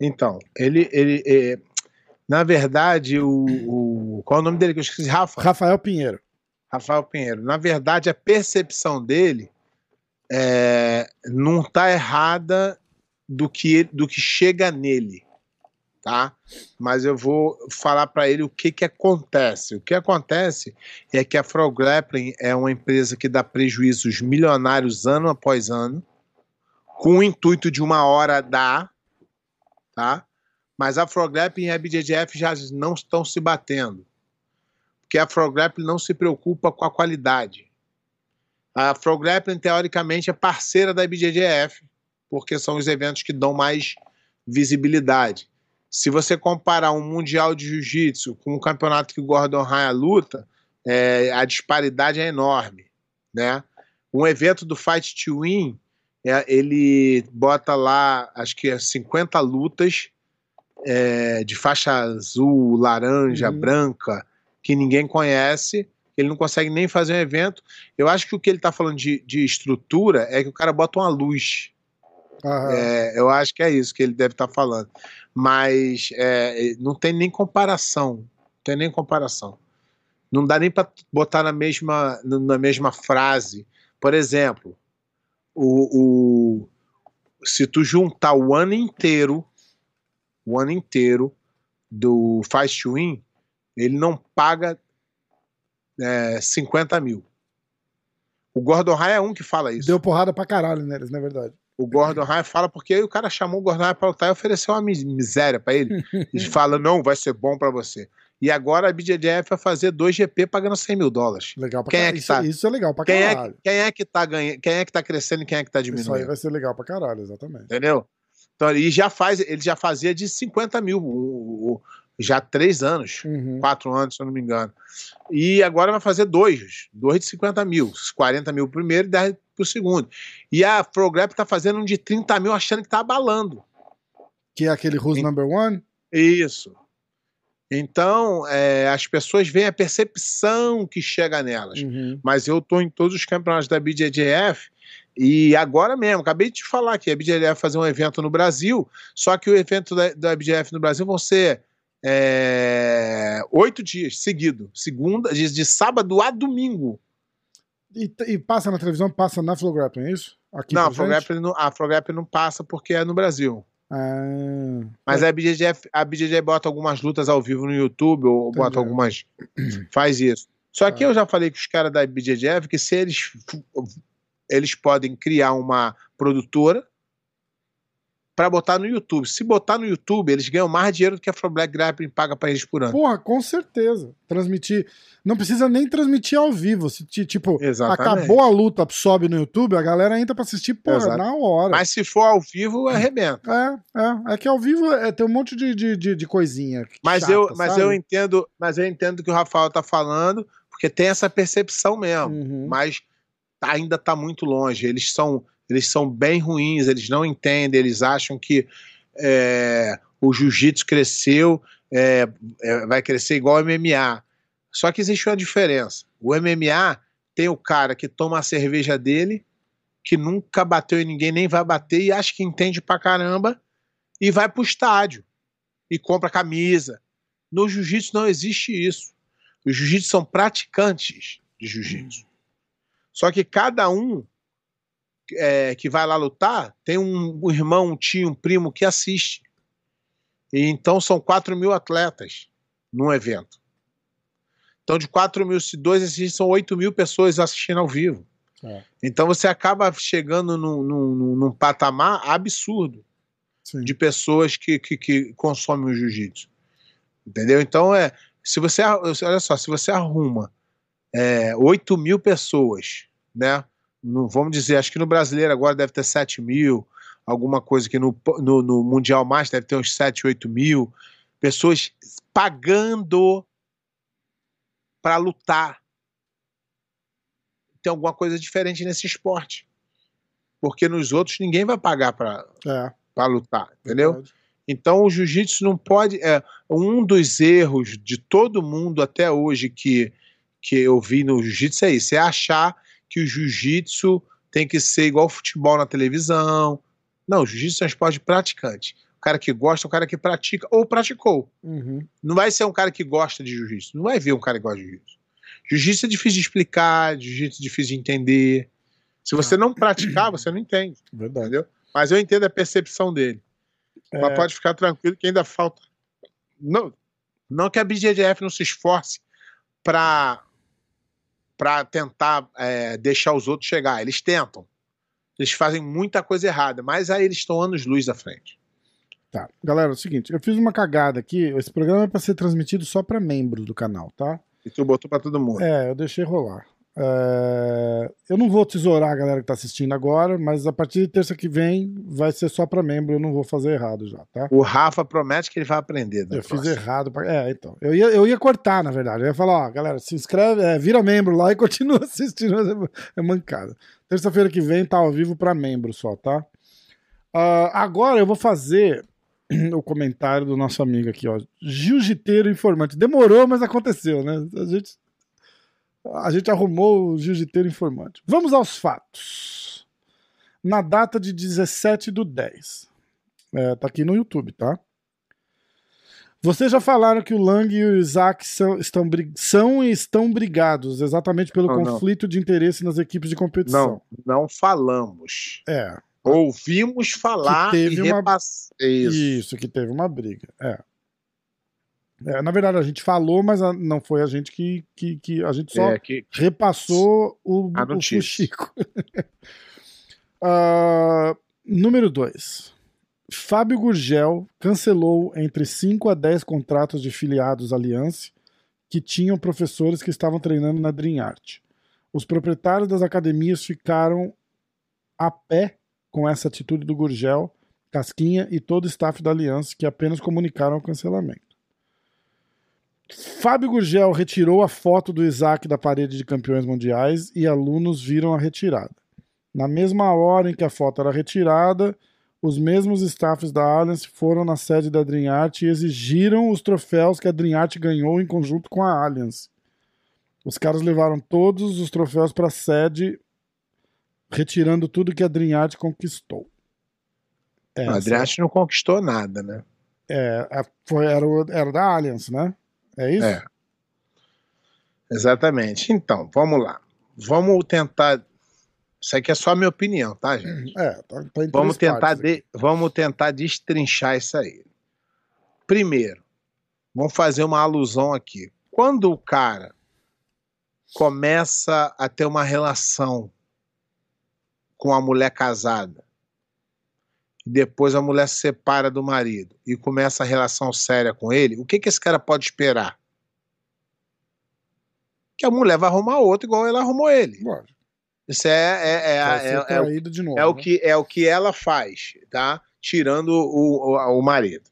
Então, ele, ele é, na verdade, o, o- qual é o nome dele que eu esqueci? Rafa. Rafael Pinheiro. Rafael Pinheiro. Na verdade, a percepção dele é, não está errada do que, do que chega nele, tá? Mas eu vou falar para ele o que, que acontece. O que acontece é que a Frog Grappling é uma empresa que dá prejuízos milionários ano após ano, com o intuito de uma hora dar, tá? Mas a Frog Grappling e a BJJF já não estão se batendo porque a Frog Grappling não se preocupa com a qualidade. A Frog Grappling, teoricamente, é parceira da IBJJF, porque são os eventos que dão mais visibilidade. Se você comparar um Mundial de Jiu-Jitsu com o campeonato que o Gordon Ryan luta, é, a disparidade é enorme. Né? Um evento do Fight to Win, é, ele bota lá, acho que é 50 lutas é, de faixa azul, laranja, Uhum. branca, que ninguém conhece, ele não consegue nem fazer um evento. Eu acho que o que ele está falando de, de estrutura é que o cara bota uma luz. É, eu acho que é isso que ele deve estar falando. Mas é, não tem nem comparação. Não tem nem comparação. Não dá nem para botar na mesma, na mesma frase. Por exemplo, o, o- se tu juntar o ano inteiro, o ano inteiro do Fast Win, ele não paga é, 50 mil. O Gordon Ryan é um que fala isso. Deu porrada pra caralho neles, na verdade. O Gordon Ryan fala porque aí o cara chamou o Gordon Ryan pra lutar e ofereceu uma mis- miséria pra ele. E fala, não, vai ser bom pra você. E agora a BJJF vai fazer 2 GP pagando 100 mil dólares. Legal pra Quem é caralho. que isso, tá? isso é legal pra Quem é, caralho. que- quem é que tá ganhando, quem é que tá crescendo e quem é que tá Isso aí diminuindo? vai ser legal pra caralho, exatamente. Entendeu? Então, e já faz, ele já fazia de 50 mil, o- o- já há três anos, Uhum. quatro anos, se eu não me engano. E agora vai fazer dois, dois de 50 mil, 40 mil primeiro e 10 pro segundo. E a ProGrap tá fazendo um de 30 mil achando que tá abalando. Que é aquele Who's Sim. Number One? Isso. Então, é, as pessoas veem a percepção que chega nelas. Uhum. Mas eu tô em todos os campeonatos da BJJF e agora mesmo, acabei de te falar que a BJJF vai fazer um evento no Brasil, só que o evento da, da BJJF no Brasil vão ser é, oito dias seguido, segunda, de, de sábado a domingo. E, e passa na televisão, passa na Flow Grappling, é isso? Aqui não, a? Frograp não, a Frograp não passa porque é no Brasil. Ah, Mas a BJJF, a BJJ bota algumas lutas ao vivo no YouTube ou Entendi. bota algumas. faz isso. Só que Ah. eu já falei com os caras da BJJF que se eles eles podem criar uma produtora para botar no YouTube. Se botar no YouTube, eles ganham mais dinheiro do que a From Black Grappling paga para eles por ano. Porra, com certeza. Transmitir. Não precisa nem transmitir ao vivo. Se, ti- tipo, Exatamente. acabou a luta, sobe no YouTube, a galera entra pra assistir, porra, na hora. Mas se for ao vivo, arrebenta. É, é. É que ao vivo é, tem um monte de, de, de, de coisinha. Mas, chata, eu, mas sabe? eu entendo, mas eu entendo o que o Rafael tá falando, porque tem essa percepção mesmo. Uhum. mas tá- ainda está muito longe. Eles são, eles são bem ruins, eles não entendem, eles acham que é, o jiu-jitsu cresceu, é, é, vai crescer igual o MMA. Só que existe uma diferença. O MMA tem o cara que toma a cerveja dele, que nunca bateu em ninguém, nem vai bater, e acha que entende pra caramba, e vai pro estádio e compra camisa. No jiu-jitsu não existe isso. Os jiu-jitsu são praticantes de jiu-jitsu. Só que cada um é, que vai lá lutar tem um, um irmão, um tio, um primo que assiste. E então são 4 mil atletas num evento. Então, de 4 mil, se dois assistem, são 8 mil pessoas assistindo ao vivo. É. Então você acaba chegando num, num- num- num patamar absurdo Sim. de pessoas que, que, que consomem o jiu-jitsu. Entendeu? Então, é, se você, olha só, se você arruma é, 8 mil pessoas, né? No- vamos dizer, acho que no brasileiro agora deve ter 7 mil, alguma coisa que no, no, no Mundial Mais deve ter uns 7, 8 mil pessoas pagando para lutar. Tem alguma coisa diferente nesse esporte. Porque nos outros ninguém vai pagar para É, lutar, entendeu? verdade. Então o jiu-jitsu não pode. É, um dos erros de todo mundo até hoje que, que eu vi no jiu-jitsu é isso: é achar que o jiu-jitsu tem que ser igual ao futebol na televisão. Não, o jiu-jitsu é um esporte praticante. O cara que gosta é o cara que pratica ou praticou. Uhum. Não vai ser um cara que gosta de jiu-jitsu. Não vai ver um cara que gosta de jiu-jitsu. Jiu-jitsu é difícil de explicar, jiu-jitsu é difícil de entender. Se você não praticar, você não entende, Verdade. entendeu? Mas eu entendo a percepção dele. É, Mas pode ficar tranquilo que ainda falta. Não, não que a BJJF não se esforce para para tentar é, deixar os outros chegar. Eles tentam. Eles fazem muita coisa errada, mas aí eles estão anos luz à frente. Tá. Galera, é o seguinte, eu fiz uma cagada aqui. Esse programa é pra ser transmitido só pra membros do canal, tá? E tu botou para todo mundo. É, eu deixei rolar. É, Eu não vou tesourar a galera que tá assistindo agora, mas a partir de terça que vem vai ser só pra membro, eu não vou fazer errado já, tá? O Rafa promete que ele vai aprender. né, Eu fiz próxima. errado. Pra... É, então. Eu ia, eu ia cortar, na verdade. Eu ia falar, ó, galera, se inscreve, é, vira membro lá e continua assistindo. É mancada. Terça-feira que vem tá ao vivo pra membro só, tá? Ah, agora eu vou fazer o comentário do nosso amigo aqui, ó. Jiu-jiteiro informante. Demorou, mas aconteceu, né? A gente, a gente arrumou o jiu-jiteiro informante. Vamos aos fatos. Na data de 17 do 10. É, tá aqui no YouTube, tá? Vocês já falaram que o Lang e o Isaac são, estão, são e estão brigados exatamente pelo Não, não. conflito de interesse nas equipes de competição. Não, não falamos. É, Ouvimos falar Que teve e uma- repass... Isso. isso. que teve uma briga. É. É, na verdade, a gente falou, mas a- não foi a gente que, que, que a gente só É, que, repassou o, A o notícia. Fuxico. Ah, número 2. Fábio Gurgel cancelou entre 5 a 10 contratos de filiados Aliança que tinham professores que estavam treinando na Dream Art. Os proprietários das academias ficaram a pé com essa atitude do Gurgel, Casquinha e todo o staff da Aliança, que apenas comunicaram o cancelamento. Fábio Gurgel retirou a foto do Isaac da parede de campeões mundiais e alunos viram a retirada. Na mesma hora em que a foto era retirada, os mesmos staffs da Allianz foram na sede da Dream Art e exigiram os troféus que a Dream Art ganhou em conjunto com a Allianz. Os caras levaram todos os troféus para a sede, retirando tudo que a Dream Art conquistou. Essa, a Dream Art não conquistou nada, né? É, foi, era, era da Allianz, né? É isso? É. Exatamente. Então, vamos lá. Vamos tentar isso aqui é só a minha opinião, tá, gente? É, tá, tá vamos, tentar de, vamos tentar destrinchar isso aí. Primeiro, vamos fazer uma alusão aqui. Quando o cara começa a ter uma relação com a mulher casada, depois a mulher se separa do marido e começa a relação séria com ele, o que, que esse cara pode esperar? Que a mulher vai arrumar outro igual ela arrumou ele. Lógico. Isso é, é, é, é, é, novo, é o né? que, é o que ela faz, tá? Tirando o, o, o marido.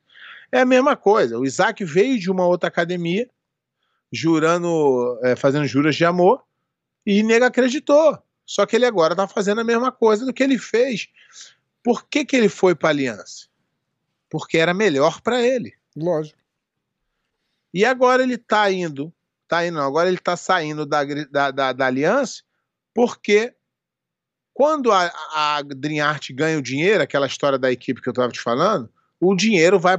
É a mesma coisa. O Isaac veio de uma outra academia, jurando, é, fazendo juras de amor, e nega acreditou. Só que ele agora tá fazendo a mesma coisa do que ele fez. Por que, que ele foi para aliança? Porque era melhor para ele. Lógico. E agora ele tá indo, tá indo, agora ele tá saindo da, da, da, da aliança porque quando a, a Dream Art ganha o dinheiro, aquela história da equipe que eu estava te falando, o dinheiro vai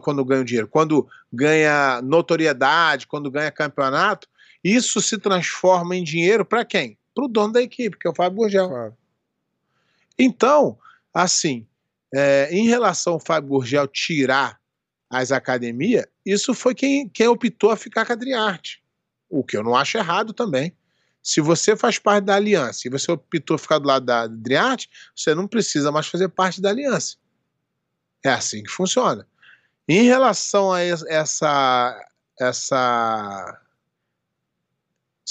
quando ganha o dinheiro, quando ganha notoriedade, quando ganha campeonato, isso se transforma em dinheiro para quem? Para o dono da equipe, que é o Fábio Gurgel. Claro. Então, assim, é, em relação ao Fábio Gurgel tirar as academias, isso foi quem, quem optou a ficar com a Driarte. O que eu não acho errado também. Se você faz parte da aliança e você optou ficar do lado da Adriarte, você não precisa mais fazer parte da aliança. É assim que funciona. Em relação a essa essa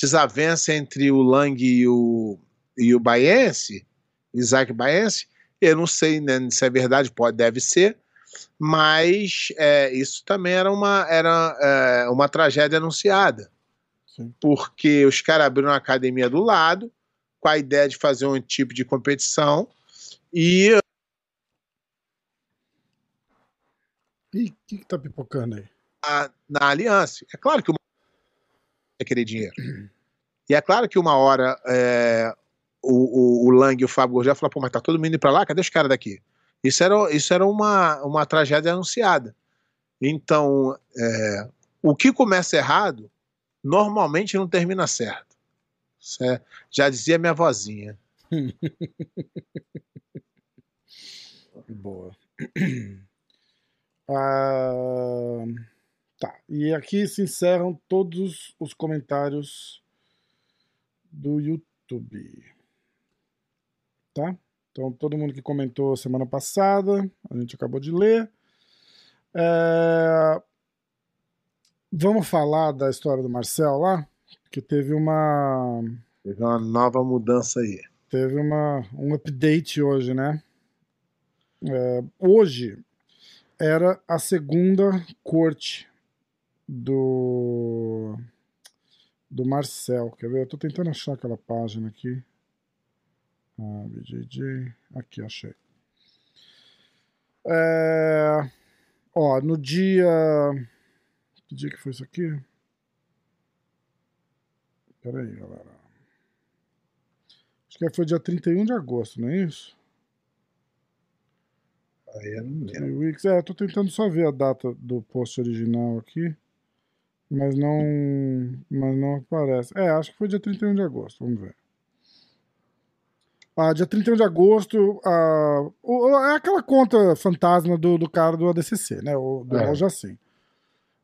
desavença entre o Lang e o, e o Baense, Isaac Baense, eu não sei né, se é verdade, pode, deve ser, mas é, isso também era uma, era, é, uma tragédia anunciada. Sim. porque os caras abriram uma academia do lado, com a ideia de fazer um tipo de competição, e. E o que, que tá pipocando aí? Na, na aliança. É claro que uma é querer dinheiro. E é claro que uma hora é, o, o, o Lang e o Fábio já falaram, pô, mas tá todo mundo indo pra lá, cadê os caras daqui? Isso era, isso era uma, uma tragédia anunciada. Então, é, o que começa errado normalmente não termina certo. Já dizia minha vozinha. Boa. Ah, tá. E aqui se encerram todos os comentários do YouTube. Tá? Então, todo mundo que comentou semana passada, a gente acabou de ler. É, Vamos falar da história do Marcel lá? Que teve uma. Teve uma nova mudança aí. Teve uma, um update hoje, né? É, hoje era a segunda corte do do Marcel. Quer ver? Eu tô tentando achar aquela página aqui. Ah, BJJ. Aqui, achei. É, ó, no dia que dia que foi isso aqui? Pera aí, galera. Acho que foi dia 31 de agosto, não é isso? Aí eu não lembro. É, tô tentando só ver a data do post original aqui. Mas não. Mas não aparece. É, acho que foi dia 31 de agosto. Vamos ver. Ah, dia 31 de agosto. Ah, é aquela conta fantasma do, do cara do ADCC, né? O, do é. Jacim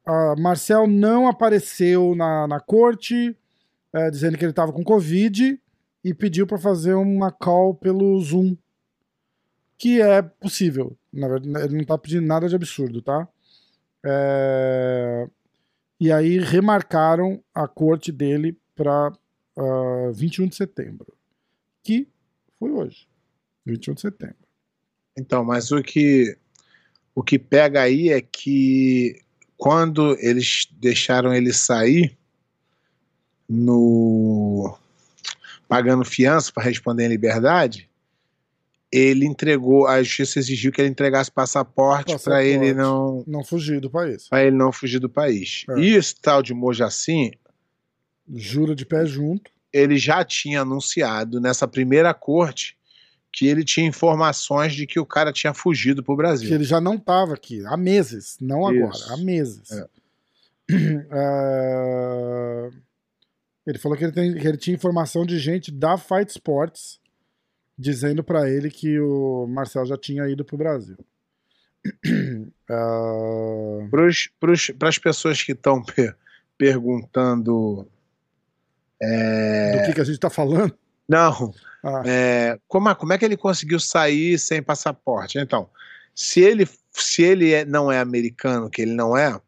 uh, Marcel não apareceu na, na corte, uh, dizendo que ele estava com Covid e pediu para fazer uma call pelo Zoom. que é possível. Na verdade, ele não tá pedindo nada de absurdo, tá? É, E aí remarcaram a corte dele para 21 de setembro, que foi hoje, 21 de setembro. Então, mas o que o que pega aí é que quando eles deixaram ele sair no pagando fiança para responder em liberdade, ele entregou, a justiça exigiu que ele entregasse passaporte para ele não Não fugir do país. para ele não fugir do país. É. E esse tal de Mojacin, Jura de pé junto. Ele já tinha anunciado nessa primeira corte que ele tinha informações de que o cara tinha fugido para o que Brasil. ele já não estava aqui há meses, não agora, Isso. há meses. É. É, Ele falou que ele, tem- que ele tinha informação de gente da Fight Sports dizendo pra ele que o Marcel já tinha ido pro Brasil. É, Para as pessoas que estão perguntando. É, Do que, que a gente tá falando? Não, Ah, é, como, é- como é que ele conseguiu sair sem passaporte? Então, se ele, se ele é- não é americano, que ele não é,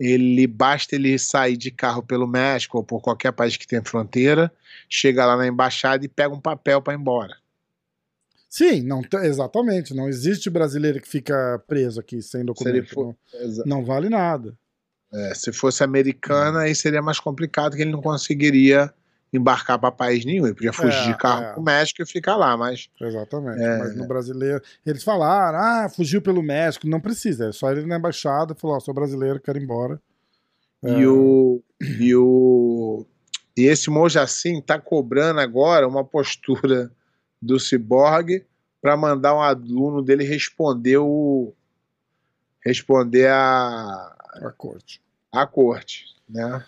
ele basta ele sair de carro pelo México ou por qualquer país que tenha fronteira, chega lá na embaixada e pega um papel para ir embora. Sim, não, te- exatamente. Não existe brasileiro que fica preso aqui sem documento. for, Não, não vale nada. É, se fosse americana, aí seria mais complicado, que ele não conseguiria embarcar para país nenhum. Ele podia fugir É, de carro é. pro México e ficar lá, mas Exatamente. É. Mas no brasileiro. Eles falaram, ah, fugiu pelo México. Não precisa. É só ele na embaixada e falou: ó, sou brasileiro, quero ir embora. É. E o. E o. E esse Mojacin tá cobrando agora uma postura do Cyborg para mandar um aluno dele responder o. responder a, A corte. A corte, né?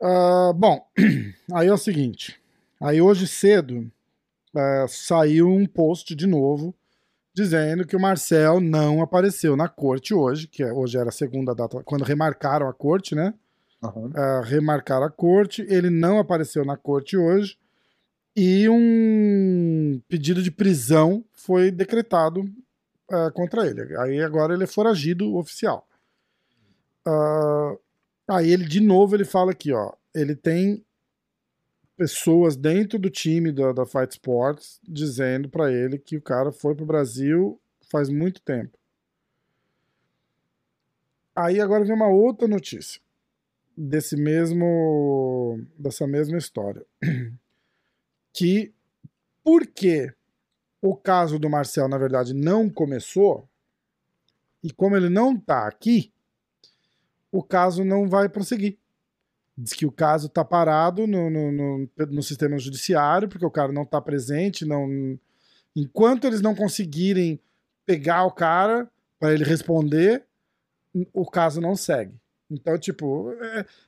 Ah, bom, aí é o seguinte. Aí hoje cedo ah, saiu um post de novo dizendo que o Marcel não apareceu na corte hoje, que é- hoje era a segunda data, quando remarcaram a corte, né? Uhum. uh, remarcar a corte. Ele não apareceu na corte hoje. E um pedido de prisão foi decretado uh, contra ele. Aí agora ele é foragido oficial. Uh, aí ele, de novo, ele fala aqui, ó. Ele tem pessoas dentro do time da, da Fight Sports dizendo pra ele que o cara foi pro Brasil faz muito tempo. Aí agora vem uma outra notícia desse mesmo dessa mesma história que porque o caso do Marcel na verdade não começou e como ele não tá aqui o caso não vai prosseguir diz que o caso tá parado no, no, no, no sistema judiciário porque o cara não tá presente não enquanto eles não conseguirem pegar o cara para ele responder o caso não segue então, tipo.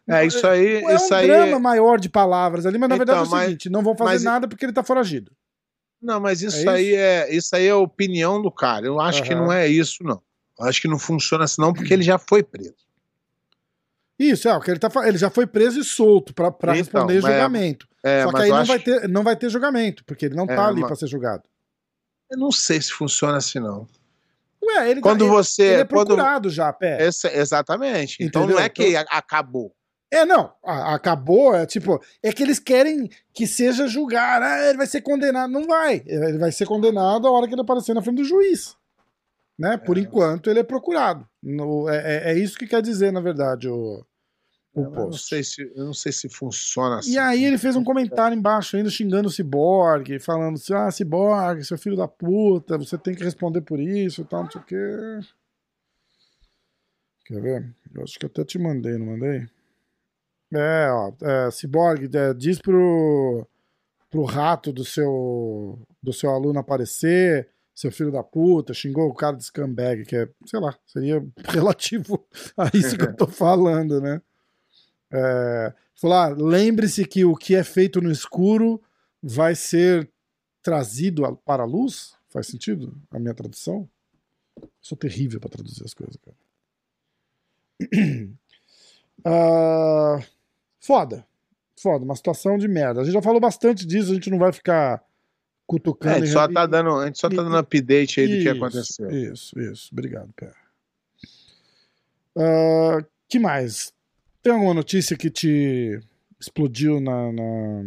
É, isso aí. É isso um aí drama maior de palavras ali, mas na Então, verdade é o mas- seguinte: não vão fazer mas- nada porque ele tá foragido. Não, mas isso, isso? aí é. Isso aí é a opinião do cara. Eu acho que Aham. não é isso, não. Eu acho que não funciona assim, não, porque ele já foi preso. Isso, é, o que ele, tá, ele já foi preso e solto pra, pra Então, responder mas- julgamento. É, Só que aí não acho vai, ter, não vai ter julgamento, porque ele não É, tá ali mas- pra ser julgado. Eu não sei se funciona assim, não. Ué, ele, Quando ele, você. ele é quando, procurado já, pé. Esse- exatamente. Então Entendeu? não é que a- acabou. É, não, acabou, é tipo, é que eles querem que seja julgado, ah, ele vai ser condenado, não vai, ele vai ser condenado a hora que ele aparecer na frente do juiz, né, por É. enquanto ele é procurado, No- é, é- é isso que quer dizer, na verdade, o, o Eu não, sei se, eu não sei se funciona assim. E aí ele fez um comentário embaixo ainda xingando o Cyborg, falando assim, ah, Cyborg, seu filho da puta, você tem que responder por isso e tal, não sei o quê. Quer ver? Eu acho que até te mandei, não mandei? É, ó, é, Cyborg, é, diz pro, pro rato do seu, do seu aluno aparecer, seu filho da puta, xingou o cara de scumbag, que é, sei lá, seria relativo a isso que eu tô falando, né? É, falar, lembre-se que o que é feito no escuro vai ser trazido para a luz? Faz sentido a minha tradução? Eu sou terrível para traduzir as coisas, cara. Ah, foda. Foda, uma situação de merda. A gente já falou bastante disso, a gente não vai ficar cutucando. É, a gente só tá dando, a gente só e- tá dando update aí do que Isso, aconteceu. Isso, isso. Obrigado, Pé. Ah, que mais? Tem alguma notícia que te explodiu na, na,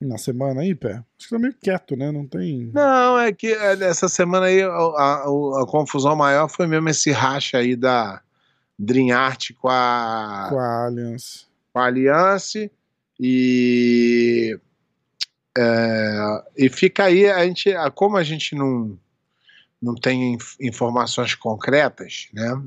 na semana aí, Pé? Acho que tá meio quieto, né? Não tem. Não, é que é, essa semana aí a, a- a confusão maior foi mesmo esse racha aí da Dream Art com a, Com a Allianz. com a Alliance e é, e fica aí a gente como a gente não não tem inf- informações concretas, né?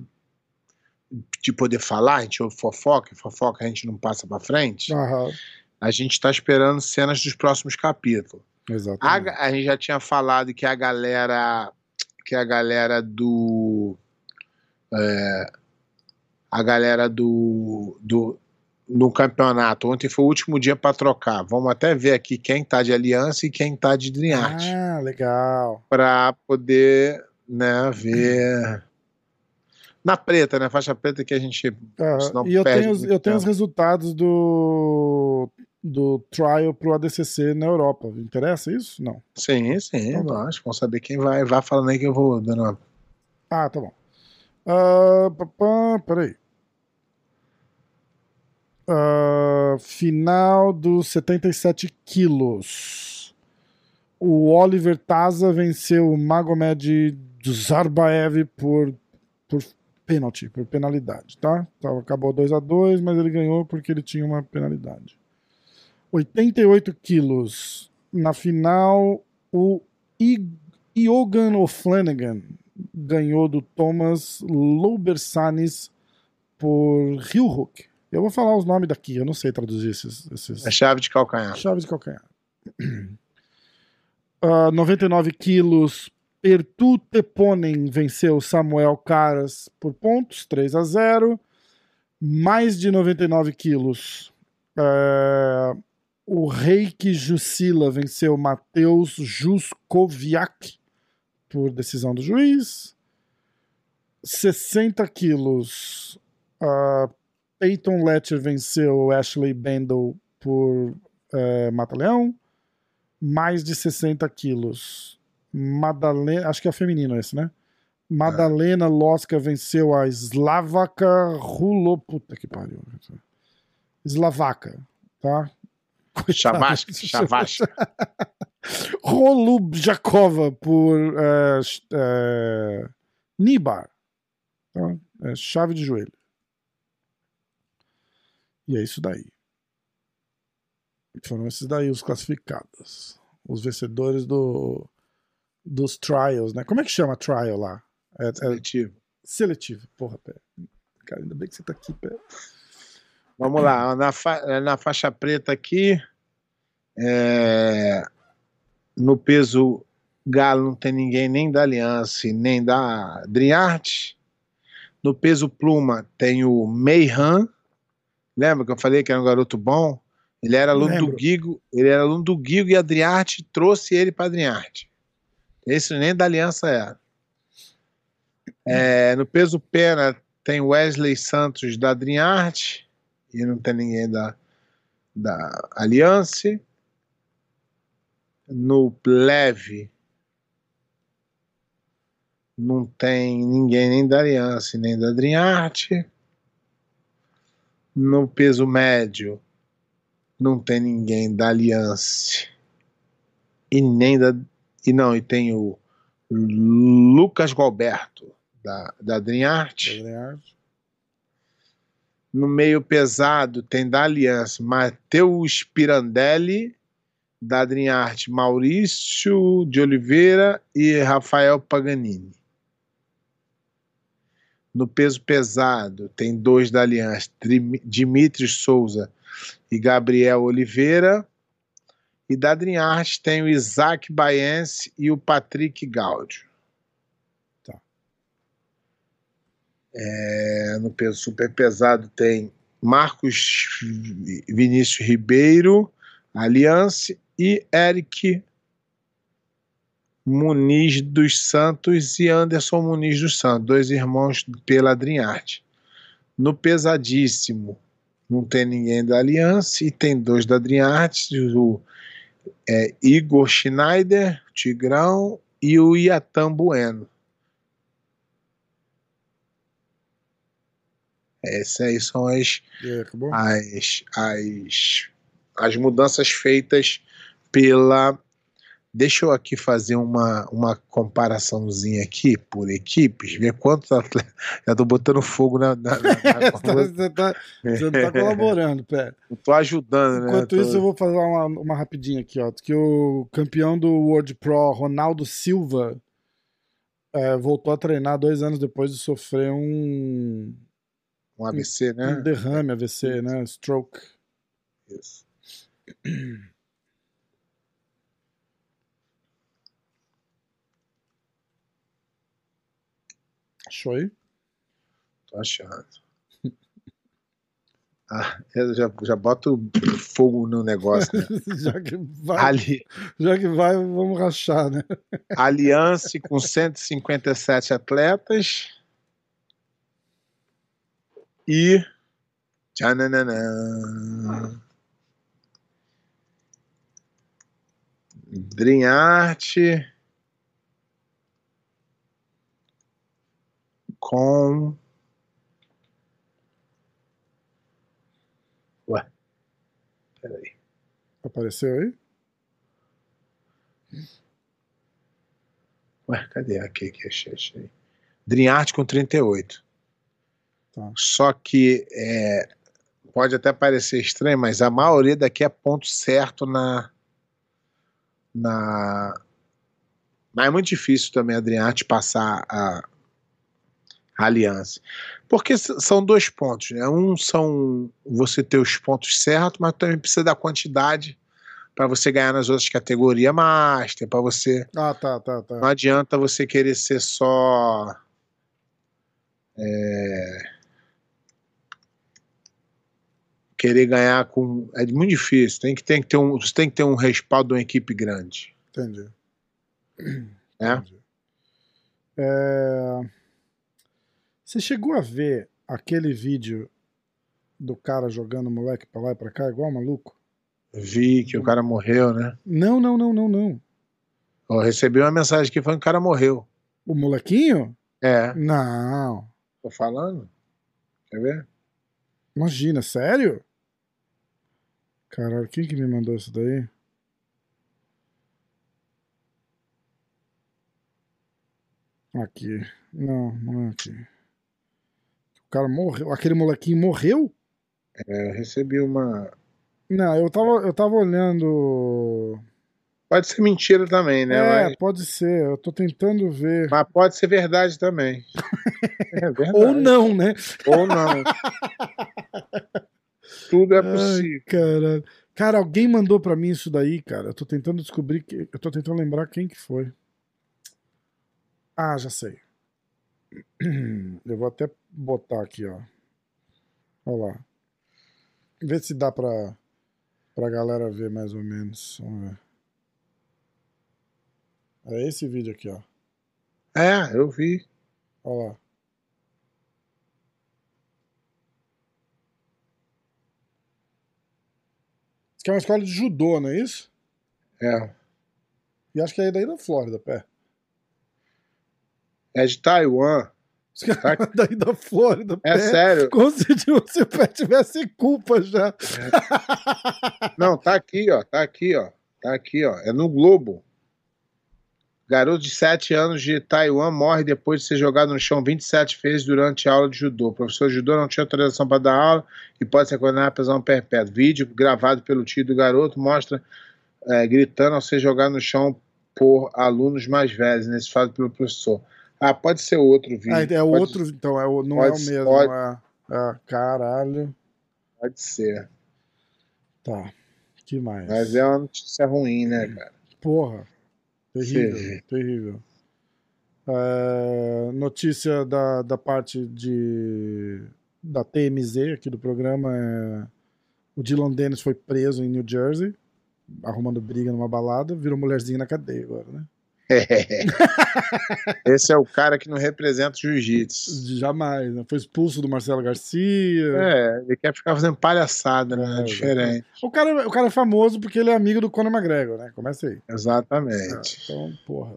De poder falar, a gente ouve fofoca, e fofoca a gente não passa para frente. Aham, A gente está esperando cenas dos próximos capítulos. A, exatamente. ga- a gente já tinha falado que a galera que a galera do é, a galera do, do no campeonato ontem foi o último dia para trocar vamos até ver aqui quem tá de aliança e quem tá de Dream Ah, legal. para poder né ver na preta né faixa preta que a gente. Senão E eu tenho, os, eu tenho os resultados do, do trial pro ADCC na Europa. Interessa isso? Não. sim sim Então tá. nós vamos saber quem vai vai falando aí que eu vou dando uma Ah, tá bom. Papá, peraí. Ah, final dos 77 quilos. O Oliver Taza venceu o Magomed Zarbaev por, por pênalti, por penalidade, tá? Então, acabou 2 a 2 mas ele ganhou porque ele tinha uma penalidade. 88 quilos. Na final, o Iogan O'Flanagan ganhou do Thomas Loubersanis por Rio Hook. Eu vou falar os nomes daqui, eu não sei traduzir esses, esses a chave de calcanhar chaves de calcanhar. Ah, 99 quilos, Pertu Teponen venceu Samuel Caras por pontos, 3 a 0. Mais de 99 quilos, eh, o Reiki Jussila venceu Matheus Juskoviak por decisão do juiz. 60 quilos, ah, Peyton Letcher venceu Ashley Bendel por eh, Mata-Leão. Mais de 60 quilos. Madalena, acho que é feminino esse, né? Madalena Loska venceu a Slavaka Rulo. Puta que pariu. Slavaca, tá? Chavasca, chavasca. Rolubjakova por ch- eh, Nibar. Tá? É chave de joelho. E é isso daí. Foram esses daí os classificados. Os vencedores do, dos trials, né? Como é que chama trial lá? É, é Seletivo. seletivo. Porra, pé. Cara, ainda bem que você tá aqui, pé. Vamos lá, na, fa- na faixa preta aqui, é, no peso galo não tem ninguém nem da Aliança nem da Driart. No peso pluma tem o Meihan. Lembra que eu falei que era um garoto bom? Ele era aluno Lembro. do Guigo, ele era aluno do Guigo e a Driart trouxe ele para a Driart. Esse nem da Aliança era. É, no peso pena tem Wesley Santos da Driart e não tem ninguém da, da Aliança. No leve não tem ninguém nem da Aliança nem da Driarte. No peso médio não tem ninguém da Aliança e nem da e não e tem o Lucas Galberto da da Driarte. No meio pesado tem da Aliança Matheus Pirandelli, da Adriarte Maurício de Oliveira e Rafael Paganini. No peso pesado tem dois da Aliança, Dimitri Souza e Gabriel Oliveira. E da Adriarte tem o Isaac Baense e o Patrick Gaudio. Tá. É, no peso super pesado tem Marcos Vinícius Ribeiro, Aliança, e Eric Muniz dos Santos e Anderson Muniz dos Santos, dois irmãos pela Adriarte. No pesadíssimo, não tem ninguém da Aliança e tem dois da Adriarte, o é Igor Schneider, Tigrão e o Iatan Bueno. Essas aí são as, as, as, as mudanças feitas pela. Deixa eu aqui fazer uma, uma comparaçãozinha aqui por equipes, ver quantos atletas. Já tô botando fogo na. na, na- na- você, tá, você não tá colaborando, pera. Não tô ajudando, né? Enquanto Tô- isso, eu vou fazer uma, uma rapidinha aqui, ó. Que o campeão do World Pro, Ronaldo Silva, é, voltou a treinar dois anos depois de sofrer um, Um ABC, né? um derrame AVC, né? Stroke. Isso. Aí? Tô achando. Ah, eu já, já boto fogo no negócio, né? já, que vai, Ali, já que vai, vamos rachar, né? Aliança com 157 atletas. E. Tchananã. Dream Art. Com. Ué. Peraí. Apareceu aí? Ué, cadê aqui que achei? achei. Dream Art com 38. Tá. Só que é, pode até parecer estranho, mas a maioria daqui é ponto certo na. na mas é muito difícil também a Art passar a aliança. Porque são dois pontos, né? Um são você ter os pontos certos, mas também precisa da quantidade para você ganhar nas outras categorias Master, para você Ah, tá, tá, tá. não adianta você querer ser só. é, querer ganhar com. É muito difícil. Tem que, tem que ter um, você tem que ter um respaldo de uma equipe grande. Entendi. Né? Entendi. É, Você chegou a ver aquele vídeo do cara jogando o moleque pra lá e pra cá, igual maluco? Vi que o cara morreu, né? Não, não, não, não, não. Eu recebi uma mensagem que foi que o cara morreu. O molequinho? É, Não. tô falando. Quer ver? Imagina, sério? Caralho, quem que me mandou isso daí? Aqui. Não, não é aqui. O cara morreu. Aquele molequinho morreu? É, eu recebi uma. Não, eu tava, eu tava olhando. Pode ser mentira também, né? é, Mas, pode ser. Eu tô tentando ver. mas pode ser verdade também. É verdade. Ou não, né? Ou não. Tudo é Ai, possível. caralho. Cara, alguém mandou pra mim isso daí, cara. Eu tô tentando descobrir que. Eu tô tentando lembrar quem que foi. Ah, já sei. Eu vou até botar aqui, ó. Olha lá. Vê se dá pra, pra galera ver mais ou menos. Vamos ver. É esse vídeo aqui, ó. É, eu vi. Olha lá. Isso aqui é uma escola de judô, não é isso? É. E acho que é daí da Flórida, pé. É de Taiwan. Aqui é daí da Flórida, É pé. sério. Como se, se o pé tivesse culpa já. Não, tá aqui, ó. Tá aqui, ó. Tá aqui, ó. É no Globo. Garoto de 7 anos de Taiwan morre depois de ser jogado no chão 27 vezes durante a aula de judô. O professor de judô não tinha autorização para dar aula e pode ser condenado a prisão perpétua. Vídeo gravado pelo tio do garoto mostra é, gritando ao ser jogado no chão por alunos mais velhos, nesse fato pelo professor. Ah, pode ser outro vídeo. Ah, é pode, outro, então, é, não pode é o mesmo. pode- É, é, caralho. Pode ser. Tá. Que mais? Mas é uma notícia ruim, né, cara? Porra. Terrível, Sim. terrível. É, notícia da, da parte de da TMZ aqui do programa é o Dylan Dennis foi preso em New Jersey, arrumando briga numa balada, virou mulherzinha na cadeia agora, né? Esse é o cara que não representa o jiu-jitsu. Jamais, né? Foi expulso do Marcelo Garcia. É, ele quer ficar fazendo palhaçada, né? É, Diferente. O cara, o cara é famoso porque ele é amigo do Conor McGregor, né? Começa aí. Exatamente. É, então, porra.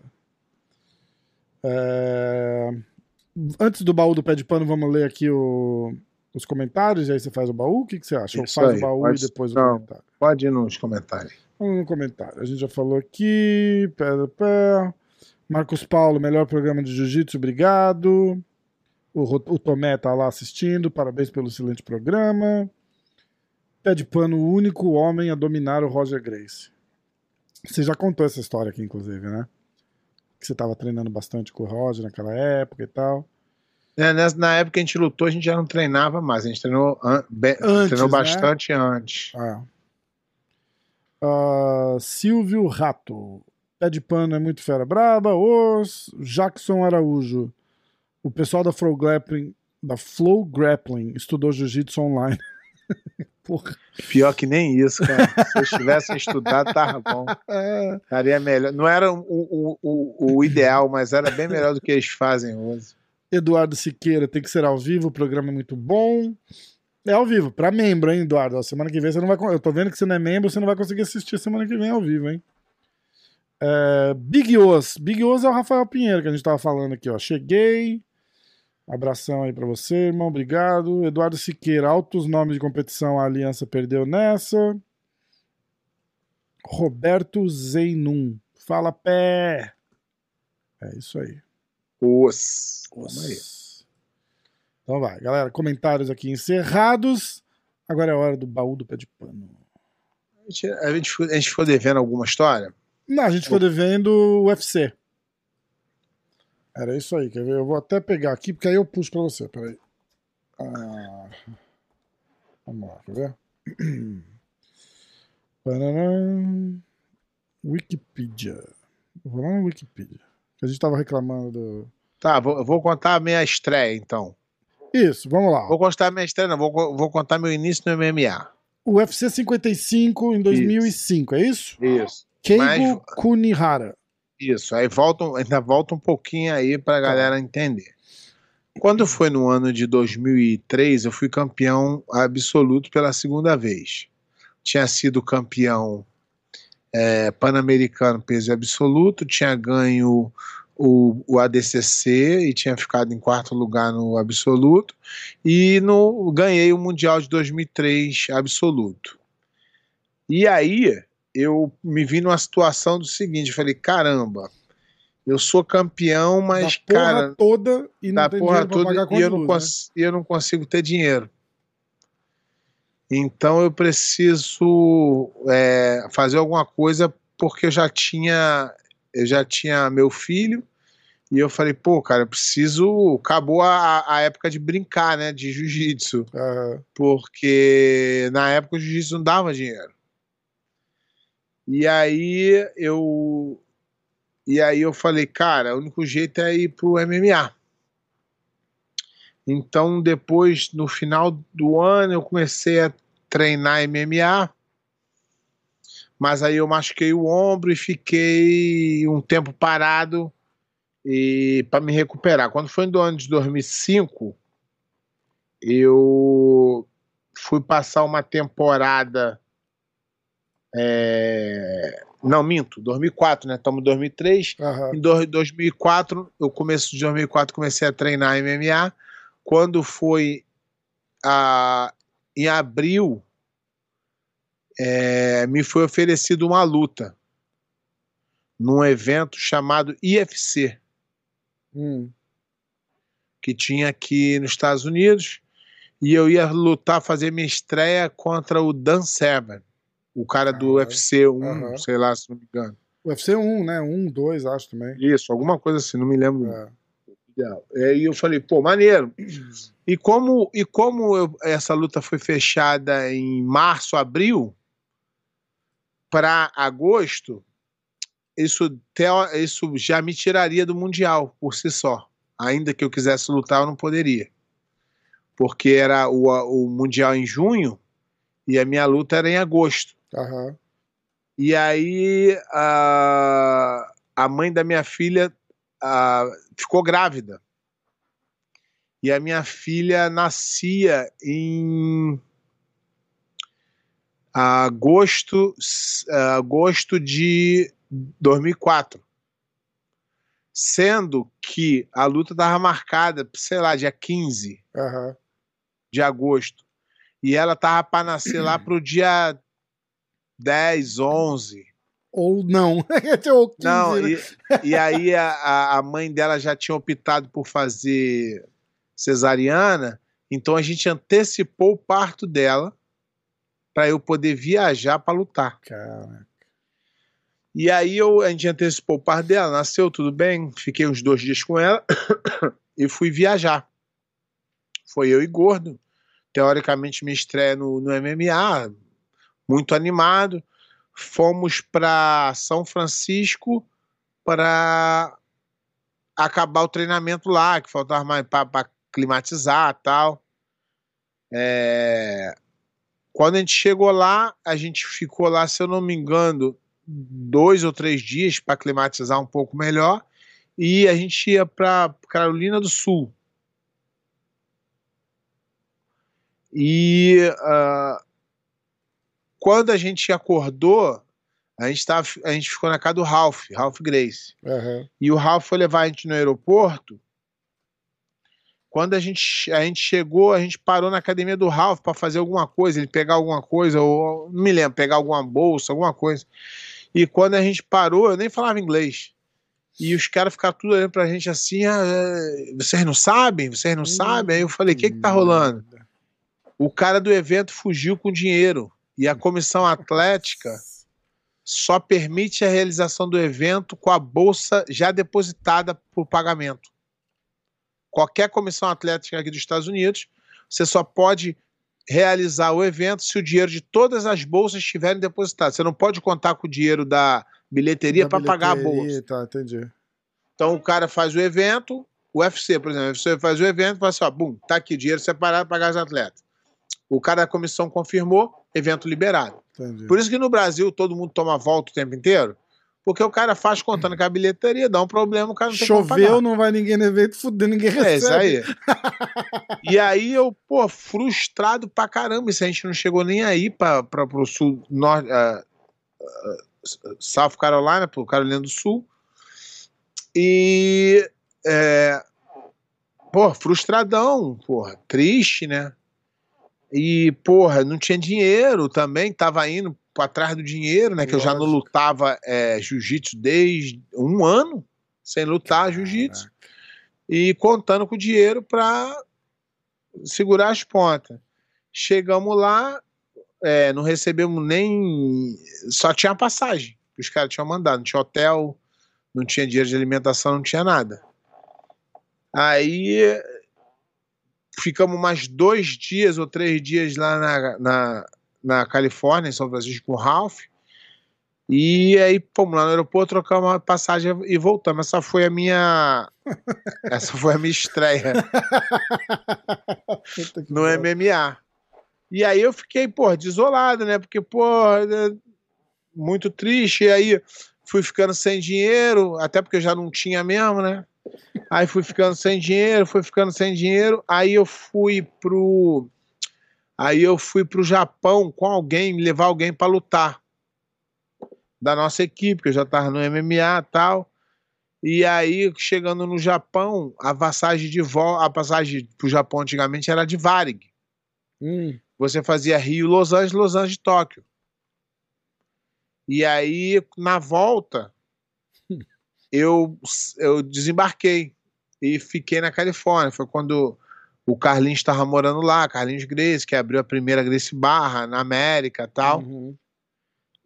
É, Antes do baú do pé de pano, vamos ler aqui o... os comentários e aí você faz o baú? O que, que você acha? Ou Isso faz aí, o baú pode- e depois o não. comentário? Pode ir nos comentários. No comentário. A gente já falou aqui. Pé do pé. Marcos Paulo, melhor programa de jiu-jitsu, obrigado. O, o Tomé tá lá assistindo, parabéns pelo excelente programa. Pé de pano, o único homem a dominar o Roger Grace. Você já contou essa história aqui, inclusive, né? Que você tava treinando bastante com o Roger naquela época e tal. É, na época que a gente lutou, a gente já não treinava mais. A gente treinou, an- Antes, treinou né? bastante antes. Ah. Ah, Silvio Rato. Pé de pano é muito fera braba. Os Jackson Araújo. O pessoal da Flow Grappling, da Flow Grappling estudou jiu-jitsu online. Porra. Pior que nem isso, cara. Se eles tivessem estudado, tava bom. É, Estaria melhor. Não era o, o, o, o ideal, mas era bem melhor do que eles fazem hoje. Eduardo Siqueira tem que ser ao vivo, o programa é muito bom. É ao vivo, pra membro, hein, Eduardo? Ó, Semana que vem você não vai. Eu tô vendo que você não é membro, você não vai conseguir assistir semana que vem ao vivo, hein? É, Big Os. Big Os é o Rafael Pinheiro que a gente tava falando aqui, ó. Cheguei. Abração aí pra você, irmão. Obrigado. Eduardo Siqueira, altos nomes de competição, a Aliança perdeu nessa. Roberto Zeinum. Fala pé. É isso aí. Os. Aí. Então vai, galera. Comentários aqui encerrados. Agora é a hora do baú do pé de pano. A gente, a, gente, ficou- a gente ficou devendo alguma história? Não, a gente ficou devendo o UFC. Era isso aí, quer ver? Eu vou até pegar aqui, porque aí eu puxo pra você. Peraí. Ah, vamos lá, quer ver? Pararam. Wikipedia. Vou lá no Wikipedia. A gente tava reclamando do. Tá, vou, vou contar a minha estreia, então. Isso, vamos lá. Vou contar minha estreia, não. Vou, vou contar meu início no MMA. O UFC 55 em 2005, é isso? Isso. Keigo Mas- Kunihara. Isso. Aí volta, ainda volta um pouquinho aí pra galera entender. Quando foi no ano de 2003, eu fui campeão absoluto pela segunda vez. Tinha sido campeão é, pan-americano peso absoluto, tinha ganho o, o ADCC e tinha ficado em quarto lugar no absoluto, e no, ganhei o Mundial de 2003 absoluto. E aí eu me vi numa situação do seguinte: eu falei, caramba, eu sou campeão, mas, da porra cara, toda e não tem porra toda e eu não, né? eu não consigo ter dinheiro. Então eu preciso é, fazer alguma coisa porque eu já tinha eu já tinha meu filho e eu falei, pô, cara, eu preciso. Acabou a, a época de brincar, né? De jiu-jitsu. Ah, Porque na época o jiu-jitsu não dava dinheiro. E aí eu. E aí eu falei, cara, o único jeito é ir pro MMA. Então, depois, no final do ano, eu comecei a treinar MMA. Mas aí eu machuquei o ombro e fiquei um tempo parado e para me recuperar. Quando foi no ano de 2005, eu fui passar uma temporada. é, Não, minto, 2004, né? Estamos em 2003. aham. Em do- 2004, eu começo de 2004 comecei a treinar MMA. Quando foi a, em abril, é, me foi oferecido uma luta num evento chamado IFC, Hum, que tinha aqui nos Estados Unidos, e eu ia lutar, fazer minha estreia contra o Dan Severn, o cara do. UFC 1, Aham. sei lá se não me engano. UFC 1, né? 1, 2, acho também. Isso, alguma coisa assim, não me lembro. É. E aí eu falei, pô, maneiro. E como, e como eu- essa luta foi fechada em março, abril, para agosto, isso, isso já me tiraria do Mundial por si só. Ainda que eu quisesse lutar, eu não poderia. Porque era o, o Mundial em junho e a minha luta era em agosto. Aham. E aí, ah, a mãe da minha filha ah, ficou grávida. E a minha filha nascia em agosto, agosto de 2004. Sendo que a luta estava marcada, sei lá, dia 15 Aham. de agosto. E ela tava para nascer lá pro dia 10, 11. Ou não. Ou 15, Não, né? e, e aí a, a mãe dela já tinha optado por fazer cesariana, então a gente antecipou o parto dela para eu poder viajar para lutar. Cara, E aí eu, a gente antecipou o parto dela, nasceu tudo bem, fiquei uns dois dias com ela e fui viajar. Foi eu e Gordo. Teoricamente, minha estreia no, no MMA, muito animado. Fomos para São Francisco para acabar o treinamento lá, que faltava mais para climatizar tal. É, Quando a gente chegou lá, a gente ficou lá, se eu não me engano, dois ou três dias para climatizar um pouco melhor. E a gente ia para Carolina do Sul. E ah, quando a gente acordou, a gente, tava, a gente ficou na casa do Ralph, Ralph Grace. aham. E o Ralph foi levar a gente no aeroporto. Quando a gente, a gente chegou, a gente parou na academia do Ralph para fazer alguma coisa, ele pegar alguma coisa, ou não me lembro, pegar alguma bolsa, alguma coisa. E quando a gente parou, eu nem falava inglês. E os caras ficaram tudo olhando pra gente assim: ah, vocês não sabem? Vocês não sabem? Aí eu falei: o que, que tá rolando? O cara do evento fugiu com dinheiro. E a comissão atlética só permite a realização do evento com a bolsa já depositada por pagamento. Qualquer comissão atlética aqui dos Estados Unidos, você só pode realizar o evento se o dinheiro de todas as bolsas estiverem depositadas. Você não pode contar com o dinheiro da bilheteria para pagar a bolsa. Tá, entendi. Então o cara faz o evento, o UFC, por exemplo, o UFC faz o evento, fala assim, ó, bum, tá aqui, dinheiro separado para pagar os atletas. O cara da comissão confirmou, evento liberado. entendi. Por isso que no Brasil todo mundo toma volta o tempo inteiro, porque o cara faz contando com a bilheteria, dá um problema, o cara não tem Choveu, não vai ninguém no evento, fudeu, ninguém recebe. É isso aí. e aí eu, pô, frustrado pra caramba, isso a gente não chegou nem aí pra, pra, pro sul, norte, ah, ah, South Carolina, pro Carolina do Sul. E, é, pô, frustradão, porra, triste, né? E, porra, não tinha dinheiro também, tava indo pra trás do dinheiro, né? Que eu já não Lógico. lutava é, jiu-jitsu desde um ano sem lutar jiu-jitsu e contando com o dinheiro para segurar as pontas. Chegamos lá, é, não recebemos nem. Só tinha passagem que os caras tinham mandado, não tinha hotel, não tinha dinheiro de alimentação, não tinha nada. Aí ficamos mais dois dias ou três dias lá na, na, na Califórnia, em São Francisco, com o Ralph. E aí fomos lá no aeroporto, trocamos uma passagem e voltamos. Essa foi a minha. Essa foi a minha estreia no. MMA. E aí eu fiquei, pô, desolado, né? Porque, pô, é muito triste. E aí fui ficando sem dinheiro, até porque eu já não tinha mesmo, né? Aí fui ficando sem dinheiro, fui ficando sem dinheiro. Aí eu fui pro. Aí eu fui pro Japão com alguém, levar alguém para lutar. Da nossa equipe, que eu já tava no MMA e tal. E aí, chegando no Japão, a passagem de volta, a passagem pro Japão antigamente era de Varig. Hum, Você fazia Rio, Los Angeles, Los Angeles, Tóquio. E aí, na volta, eu, eu desembarquei e fiquei na Califórnia. Foi quando o Carlinhos estava morando lá, Carlinhos Grace, que abriu a primeira Grace Barra na América tal. uhum.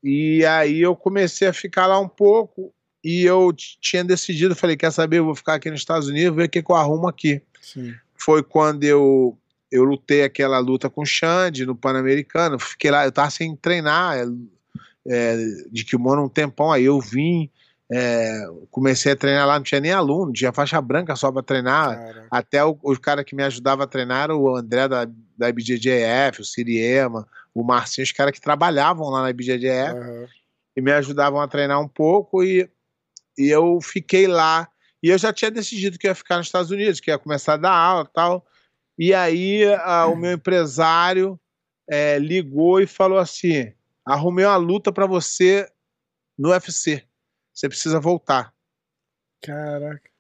E aí eu comecei a ficar lá um pouco e eu tinha decidido, falei, quer saber, eu vou ficar aqui nos Estados Unidos, ver o que, que eu arrumo aqui. Sim. Foi quando eu, eu lutei aquela luta com o Xande no Pan-Americano, fiquei lá, eu tava sem treinar, é, é, de kimono um tempão, aí eu vim, é, comecei a treinar lá, não tinha nem aluno, tinha faixa branca só para treinar, até o, o cara que me ajudava a treinar era o André da, da IBJJF, o Siriema, o Marcinho, os caras que trabalhavam lá na IBJJF aham. e me ajudavam a treinar um pouco e e eu fiquei lá. E eu já tinha decidido que ia ficar nos Estados Unidos, que ia começar a dar aula e tal. E aí a, o meu empresário é, ligou e falou assim: arrumei uma luta para você no UFC. Você precisa voltar. Caraca.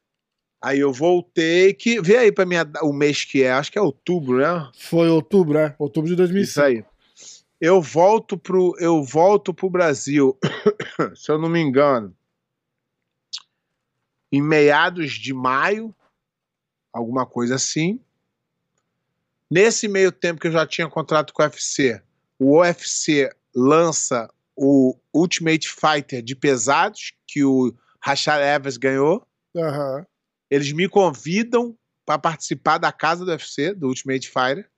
Aí eu voltei, que vê aí para mim o mês que é, acho que é outubro, né? Foi outubro, é? Outubro de 2005. Isso aí. Eu volto pro eu volto pro Brasil, se eu não me engano, em meados de maio, alguma coisa assim. Nesse meio tempo que eu já tinha contrato com o UFC, o UFC lança o Ultimate Fighter de pesados, que o Rashad Evans ganhou. Aham. Eles me convidam para participar da casa do UFC, do Ultimate Fighter.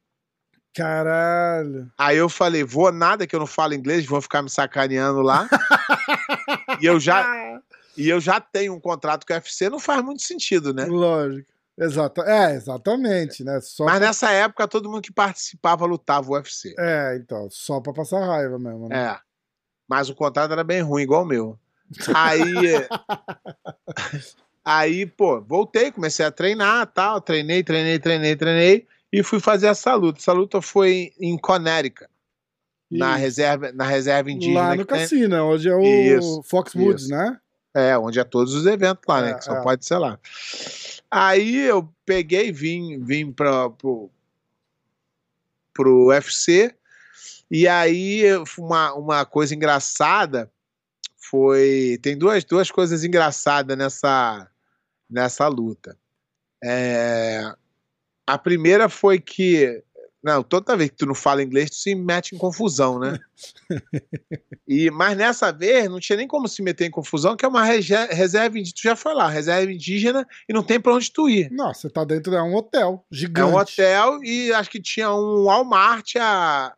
Caralho. Aí eu falei, vou nada que eu não falo inglês, vão ficar me sacaneando lá. e eu já e eu já tenho um contrato com o UFC, não faz muito sentido, né? Lógico. Exata, é, exatamente, né? Só Mas pra- nessa época todo mundo que participava lutava o UFC. É, então, só pra passar raiva mesmo, né? É. Mas o contrato era bem ruim, igual o meu. Aí. aí, pô, voltei, comecei a treinar tal. Treinei, treinei, treinei, treinei. E fui fazer essa luta. Essa luta foi em Connecticut, na reserva, na reserva indígena. Lá no que tem- cassino, onde é o Isso, Foxwoods, isso. né? É, onde é todos os eventos lá, né? É, Que só é. pode ser lá. Aí eu peguei, vim, vim pra, pro, pro UFC. E aí uma, uma coisa engraçada foi. Tem duas, duas coisas engraçadas nessa, nessa luta. É, a primeira foi que. Não, toda vez que tu não fala inglês, tu se mete em confusão, né? E, mas nessa vez não tinha nem como se meter em confusão, que é uma reserva indígena. Tu já foi lá, reserva indígena, e não tem pra onde tu ir. Nossa, você tá dentro de um hotel É gigante. um hotel e acho que tinha um Walmart a.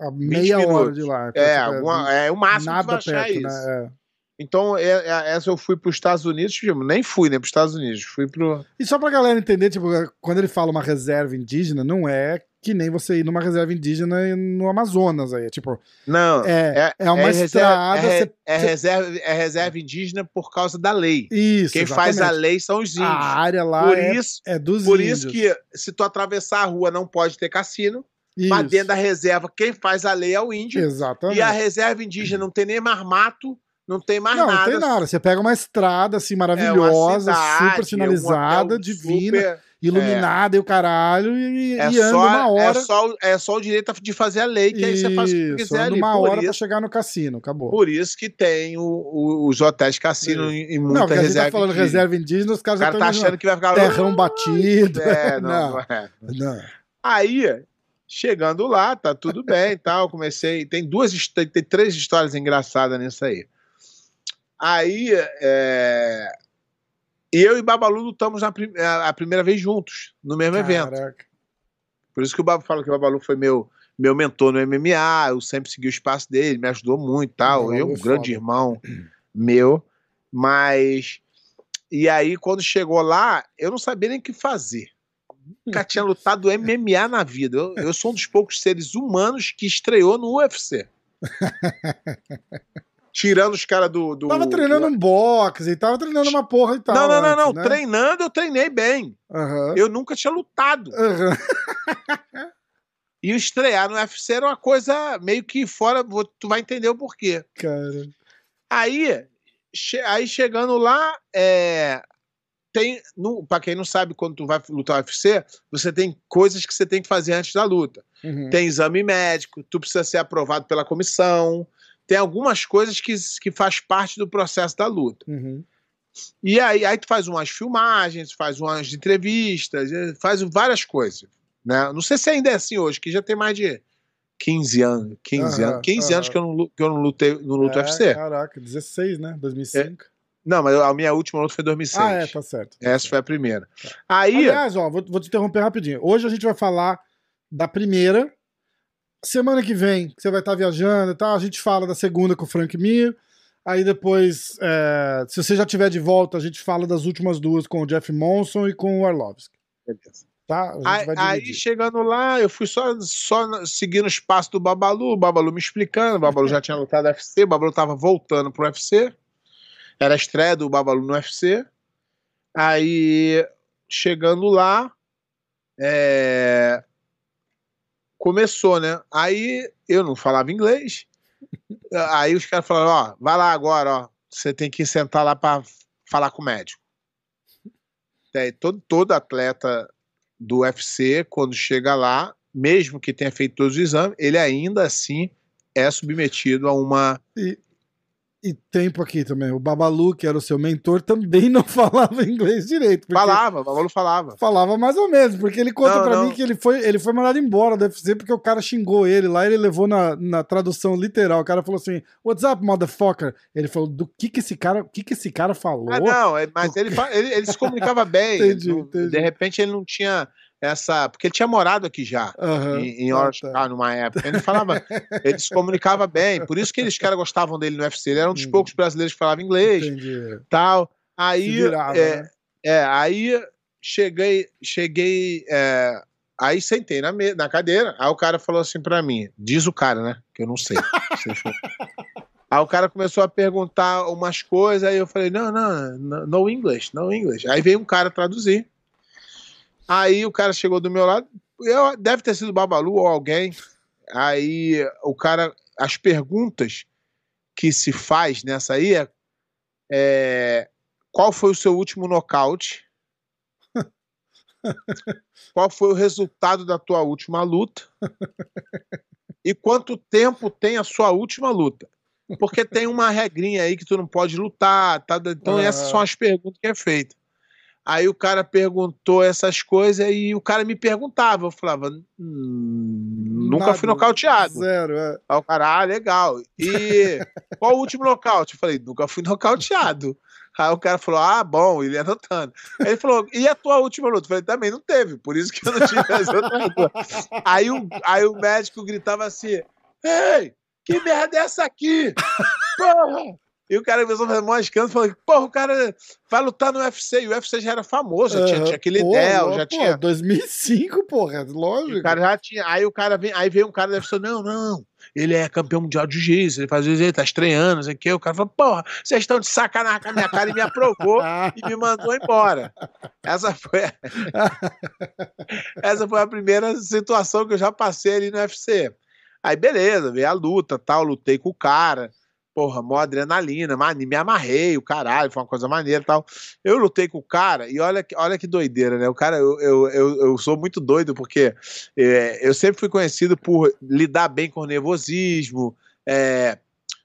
A meia hora minutos. de lá. É, alguma, é o máximo que tu nada achar perto, isso. né? É. Então, é- é- essa eu fui para os Estados Unidos, tipo, nem fui, né, para os Estados Unidos, fui pro. E só pra galera entender, tipo, quando ele fala uma reserva indígena, não é que nem você ir numa reserva indígena no Amazonas aí. Tipo, Não, é, é, uma reserva- estrada. é, re- você- é reserva, é reserva indígena por causa da lei. Isso. Quem faz a exatamente. lei são os índios. A área lá por é, isso, é dos por índios. isso que se tu atravessar a rua não pode ter cassino, mas Isso. dentro da reserva quem faz a lei é o índio. Exatamente. E a reserva indígena não tem nem mais mato, não tem mais não, nada. não tem nada. Você pega uma estrada assim É maravilhosa, cidade, super sinalizada, um hotel divina, super- iluminada e o caralho, e, É e anda só, uma hora. é, só, é só o direito de fazer a lei, que aí você faz o que quiser anda uma hora pra isso, chegar no cassino, acabou. por isso que tem o- o- os hotéis cassino em, em muita não, porque a gente reserva tá falando indígena. reserva indígena, os caras já cara estão tá achando que vai ficar... terrão batido. É, não, Não. não é. Não. Aí, chegando lá, tá tudo bem e tal. Comecei. Tem duas, tem, três histórias engraçadas nisso aí. Aí, é, eu e Babalu lutamos na prim- a primeira vez juntos, no mesmo evento. Caraca. Por isso que o Babalu fala que o Babalu foi meu, meu mentor no MMA. Eu sempre segui o espaço dele, me ajudou muito e tal. Eu, um é grande foda. irmão meu. Mas. E aí, quando chegou lá, eu não sabia nem o que fazer. Nunca tinha lutado MMA na vida. Eu, eu sou um dos poucos seres humanos que estreou no UFC. Tirando os caras do, do. Tava treinando um boxe e tava treinando uma porra e tal. Não, não, não, não. né? Treinando, eu treinei bem. Aham. Eu nunca tinha lutado. Aham. E estrear no UFC era uma coisa meio que fora. Tu vai entender o porquê. Cara. Aí, che- aí chegando lá, é, tem. Pra quem não sabe, quando tu vai lutar UFC, você tem coisas que você tem que fazer antes da luta. Uhum. Tem exame médico, tu precisa ser aprovado pela comissão. Tem algumas coisas que, que faz parte do processo da luta. Uhum. E aí, aí tu faz umas filmagens, faz umas entrevistas, eh, faz várias coisas. Né? Não sei se ainda é assim hoje, que já tem mais de 15 anos. 15 Aham, anos, 15 anos que eu não, que eu não lutei no luto É, UFC. Caraca, 16, né? 2005. Não, mas a minha última luta foi em 2006. Ah, é, tá certo. Essa foi a primeira. Aí, Aliás, ó, vou, vou te interromper rapidinho. Hoje a gente vai falar da primeira. Semana que vem, você vai estar viajando e tal, a gente fala da segunda com o Frank Mir. Aí depois, é, se você já tiver de volta, a gente fala das últimas duas com o Jeff Monson e com o Arlovski. Tá? A gente aí, aí chegando lá, eu fui só, só seguindo o espaço do Babalu, o Babalu me explicando, o Babalu já tinha lutado UFC, o Babalu tava voltando pro UFC. Era a estreia do Babalu no UFC. Aí, chegando lá, é, começou, né? Aí eu não falava inglês. Aí os caras falaram: ó, vai lá agora, ó. Você tem que sentar lá para falar com o médico. É, todo, todo atleta do UFC, quando chega lá, mesmo que tenha feito todos os exames, ele ainda assim é submetido a uma. E, e tempo aqui também. O Babalu, que era o seu mentor, também não falava inglês direito. Falava, o Babalu falava. Falava mais ou menos, porque ele conta não. mim que ele foi, ele foi mandado embora do UFC porque o cara xingou ele lá, ele levou na, na tradução literal. O cara falou assim: What's up, motherfucker? Ele falou: Do que que esse cara, que que esse cara falou? Ah, não, é- mas ele, ele, ele se comunicava bem. Entendi, Não- entendi. De repente ele não tinha essa. Porque ele tinha morado aqui já. Aham. Em, em Orange tá. Numa época. Ele falava, ele se comunicava bem. Por isso que eles caras gostavam dele no UFC. Ele era um dos Hum. poucos brasileiros que falava inglês Entendi. tal. Aí, virava, é, né? é, aí cheguei, cheguei, é, aí sentei na, me- na cadeira. Aí o cara falou assim pra mim, diz o cara, né? Que eu não sei. Sei se- aí o cara começou a perguntar umas coisas, aí eu falei, não, não, no, no English, no English. Aí veio um cara traduzir. Aí o cara chegou do meu lado, eu, deve ter sido Babalu ou alguém. Aí o cara, as perguntas que se faz nessa aí é, é, qual foi o seu último nocaute? qual foi o resultado da tua última luta? E quanto tempo tem a sua última luta? Porque tem uma regrinha aí que tu não pode lutar, tá? Então Ah. essas são as perguntas que é feita. Aí o cara perguntou essas coisas e o cara me perguntava, eu falava, "Hum, nunca fui Nada. nocauteado. Zero, é. Aí o cara, ah, legal. E qual o último nocaute? Eu falei, nunca fui nocauteado. Aí o cara falou, ah, bom, ele anotando. Aí ele falou, e a tua última luta? Eu falei, também não teve, por isso que eu não tive as outras. Aí o, aí o médico gritava assim, ei, que merda é essa aqui? Porra! E o cara começou a fazer mó escândalo, falou, porra, o cara vai lutar no UFC, e o UFC já era famoso, já tinha, tinha aquele pô, já pô, tinha... 2005, porra, lógico. O cara já tinha. Aí o cara vem, aí veio um cara deve ser, não, não. Ele é campeão mundial de jiu-jitsu, ele faz jiu-jitsu, ele tá estreando, não sei o quê. O cara falou, porra, vocês estão de sacanagem com a minha cara e me aprovou e me mandou embora. Essa foi, essa foi a primeira situação que eu já passei ali no UFC. Aí, beleza, veio a luta tal, lutei com o cara. Porra, mó adrenalina, me amarrei, o caralho, foi uma coisa maneira e tal. Eu lutei com o cara e olha, que- olha que doideira, né? O cara, eu, eu, eu, eu sou muito doido porque é, eu sempre fui conhecido por lidar bem com nervosismo, é,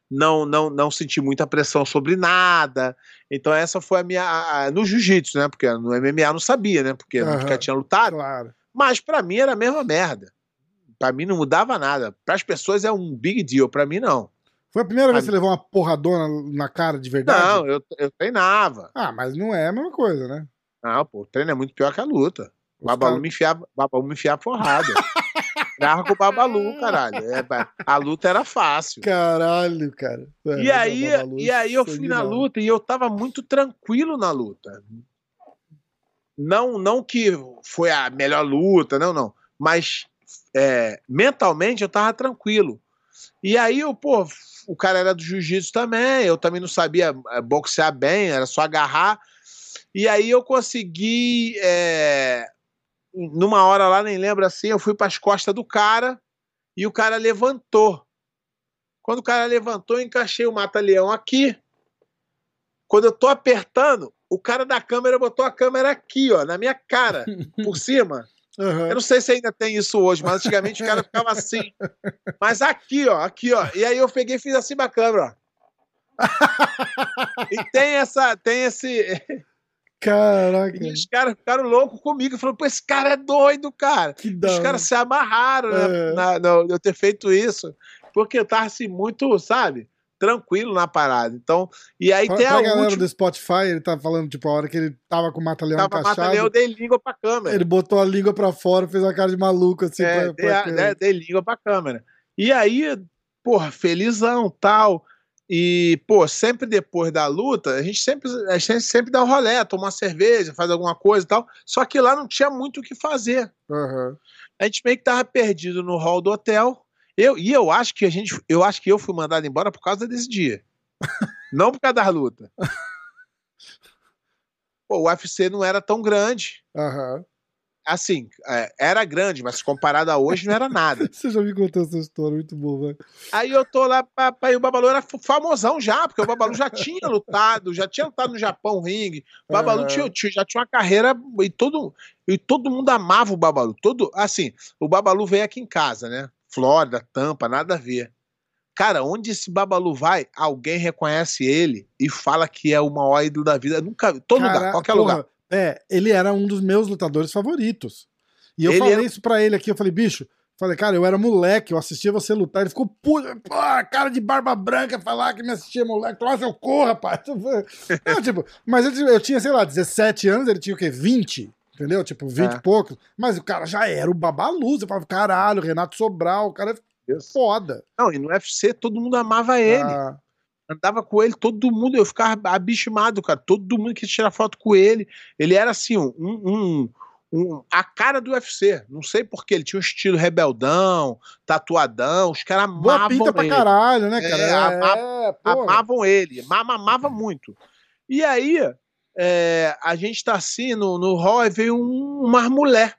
não, não, não sentir muita pressão sobre nada. Então, essa foi a minha. a- a- no jiu-jitsu, né? Porque no MMA não sabia, né? Porque eu Aham. nunca tinha lutado. Claro. Mas pra mim era a mesma merda. Pra mim não mudava nada. Para as pessoas é um big deal, pra mim não. Foi a primeira vez que Ah, você levou uma porradona na cara de verdade? Não, eu, eu treinava. Ah, mas não é a mesma coisa, né? Não, pô, o treino é muito pior que a luta. O Babalu cara- me enfiava, Babalu me enfiava porrada. Treinava com o Babalu, caralho. É, a luta era fácil. Caralho, cara. E É, aí, Babalu, e aí eu fui na sanguinário. luta e eu tava muito tranquilo na luta. Não, não que foi a melhor luta, não, não. Mas é, mentalmente eu tava tranquilo. E aí eu, pô, o cara era do jiu-jitsu também, eu também não sabia é, boxear bem, era só agarrar. E aí eu consegui, é, numa hora lá, nem lembro assim, eu fui para as costas do cara e o cara levantou. Quando o cara levantou, eu encaixei o mata-leão aqui. Quando eu tô apertando, o cara da câmera botou a câmera aqui, ó, na minha cara, por cima. Aham. Eu não sei se ainda tem isso hoje, mas antigamente o cara ficava assim. Mas aqui, ó, aqui, ó. E aí eu peguei e fiz assim pra câmera, ó. E tem essa, tem esse. Caraca, E os caras ficaram loucos comigo. Falaram, pô, esse cara é doido, cara. que Os caras se amarraram né, É. na, na- eu ter feito isso. Porque eu tava assim, muito, sabe, tranquilo na parada. Então, e aí Pra, tem a pra galera última. do Spotify, ele tá falando, tipo, a hora que ele tava com o Mata-Leão Tava encaixado, matando, eu dei língua pra câmera. ele botou a língua pra fora, fez uma cara de maluco, assim, É, pra, dei, pra a- câmera. né, dei língua pra câmera. E aí, porra, felizão, tal. E, pô, sempre depois da luta, a gente sempre, a gente sempre dá um rolé, toma uma cerveja, faz alguma coisa e tal. Só que lá não tinha muito o que fazer. Aham. A gente meio que tava perdido no hall do hotel. Eu, e eu acho que a gente, eu acho que eu fui mandado embora por causa desse dia. Não por causa das lutas. Pô, o UFC não era tão grande. Aham. Assim, é, era grande, mas comparado a hoje não era nada. Você já me contou essa história, muito bom, velho. Aí eu tô lá, e o Babalu era famosão já, porque o Babalu já tinha lutado, já tinha lutado no Japão ringue. O Babalu tinha, tinha- já tinha uma carreira e todo, e todo mundo amava o Babalu. Todo, assim, o Babalu veio aqui em casa, né? Flórida, Tampa, nada a ver. Cara, onde esse Babalu vai, alguém reconhece ele e fala que é o maior ídolo da vida. Nunca, todo Cara, lugar, qualquer porra, lugar. É, ele era um dos meus lutadores favoritos. E eu Ele falei era- isso pra ele aqui, eu falei, bicho, falei, cara, eu era moleque, eu assistia você lutar, ele ficou puto, cara de barba branca falar que me assistia moleque, toma seu cu, rapaz. Não, tipo, mas eu, eu tinha, sei lá, 17 anos, ele tinha o quê, 20? Entendeu? Tipo, 20 É. e poucos. Mas o cara já era o babalu, você falava, caralho, Renato Sobral, o cara é foda. Não, e no UFC todo mundo amava ele. Ah, andava com ele, todo mundo, eu ficava abismado, cara. Todo mundo queria tirar foto com ele. Ele era assim, um, um, um- a cara do UFC. Não sei porquê, ele tinha um estilo rebeldão, tatuadão. Os caras amavam pinta pra ele. caralho, né, cara? É, ama- é. Amavam ele, ama- amava muito. E aí, é, a gente tá assim no, no hall e veio um, uma mulher.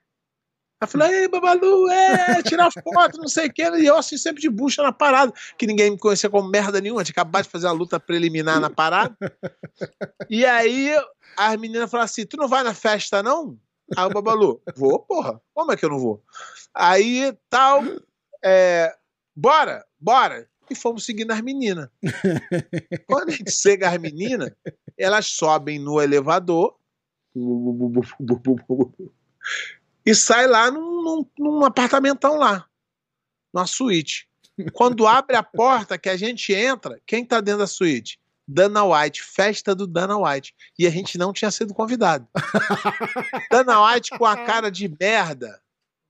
Aí falei, ei, Babalu, é, tirar foto, não sei o que. E eu assim, sempre de bucha na parada, que ninguém me conhecia como merda nenhuma, tinha acabado de fazer uma luta preliminar na parada. E aí, as meninas falaram assim: tu não vai na festa, não? Aí o Babalu, vou, porra. Como é que eu não vou? Aí, tal, é, bora, bora. E fomos seguindo as meninas. Quando a gente chega as meninas, elas sobem no elevador e sai lá num, num, num apartamentão lá, numa suíte. Quando abre a porta que a gente entra, quem tá dentro da suíte? Dana White, festa do Dana White. E a gente não tinha sido convidado. Dana White com a cara de merda,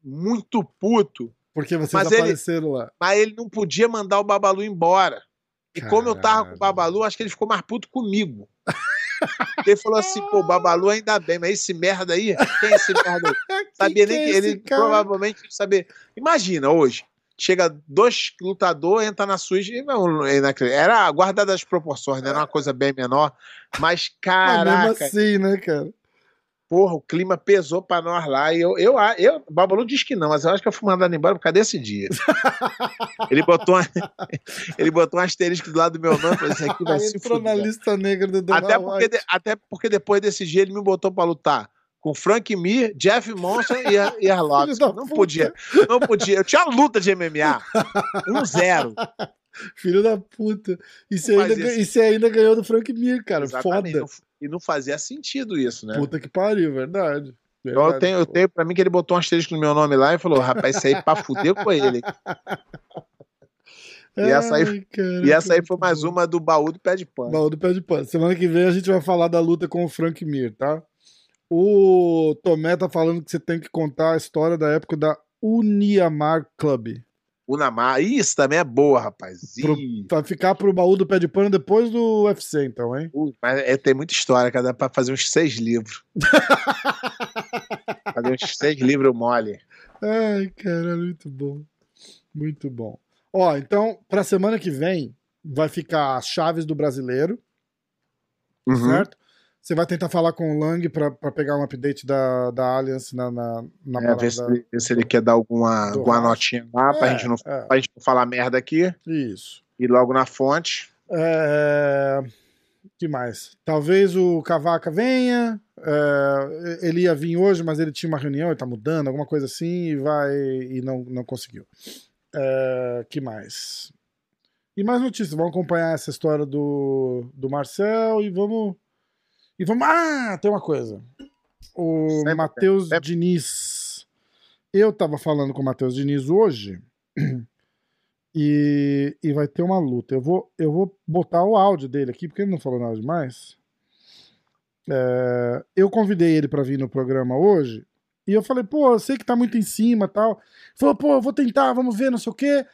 muito puto, Porque vocês Mas ele- apareceram lá. mas ele não podia mandar o Babalu embora. E como eu tava com o Caralho. Babalu, acho que ele ficou mais puto comigo. Ele falou assim, pô, o Babalu ainda bem, mas esse merda aí, quem é esse merda aí? Sabia nem que que é ele cara? provavelmente não sabia. Imagina hoje, chega dois lutadores, entra na suíte, e não, era guardada as proporções, né? Era uma coisa bem menor, mas Mas mesmo caraca, assim, né, cara? Porra, o clima pesou pra nós lá. E eu, eu, eu, o Babalu diz que não, mas eu acho que eu fui mandado embora por causa desse dia. ele botou, uma- ele botou um asterisco do lado do meu nome, falou: Isso aqui vai se Entrou na lista negra do Até porque, de- até porque depois desse dia ele me botou pra lutar com Frank Mir, Jeff Monson e, a- e da Não puta. podia, não podia. Eu tinha luta de MMA. Um zero. Filho da puta. E você, ainda, e você ainda ganhou do Frank Mir, cara. Exatamente. Foda. E não fazia sentido isso, né? Puta que pariu, verdade. Então eu Verdade, tenho, eu tenho pra mim que ele botou um asterisco no meu nome lá e falou: rapaz, isso aí é pra fuder com ele. E essa aí- Ai, cara, E essa aí foi mais uma do baú do pé de pano. Baú do pé de pano. Semana que vem a gente vai falar da luta com o Frank Mir, tá? O Tomé tá falando que você tem que contar a história da época da Uniamar Club. Unamar. Isso também é boa, rapaz. Pro- Vai ficar pro baú do pé de pano depois do UFC, então, hein? ui, mas é, tem muita história, cara. Dá pra fazer uns seis livros. fazer uns seis livros mole. Ai, caralho, muito bom. Muito bom. Ó, então, pra semana que vem, vai ficar as chaves do brasileiro, Uhum. certo? Você vai tentar falar com o Lang pra, pra pegar um update da, da Alliance na, na, na É, ver se, ele- ver se ele quer dar alguma, alguma notinha lá pra, É, gente não, é, pra gente não falar merda aqui. isso. E logo na fonte. É... que mais? Talvez o Cavaca venha. é, Ele ia vir hoje, mas ele tinha uma reunião, ele tá mudando, alguma coisa assim, e vai e não, não conseguiu. É... que mais? E mais notícias. Vamos acompanhar essa história do, do Marcel e vamos. E vamos. Ah, tem uma coisa. O Matheus. Diniz. Eu tava falando com o Matheus Diniz hoje. E, e vai ter uma luta. Eu vou, eu vou botar o áudio dele aqui, porque ele não falou nada demais. É, eu convidei ele para vir no programa hoje. E eu falei, pô, eu sei que tá muito em cima tal. Ele falou, pô, eu vou tentar, vamos ver, não sei o quê.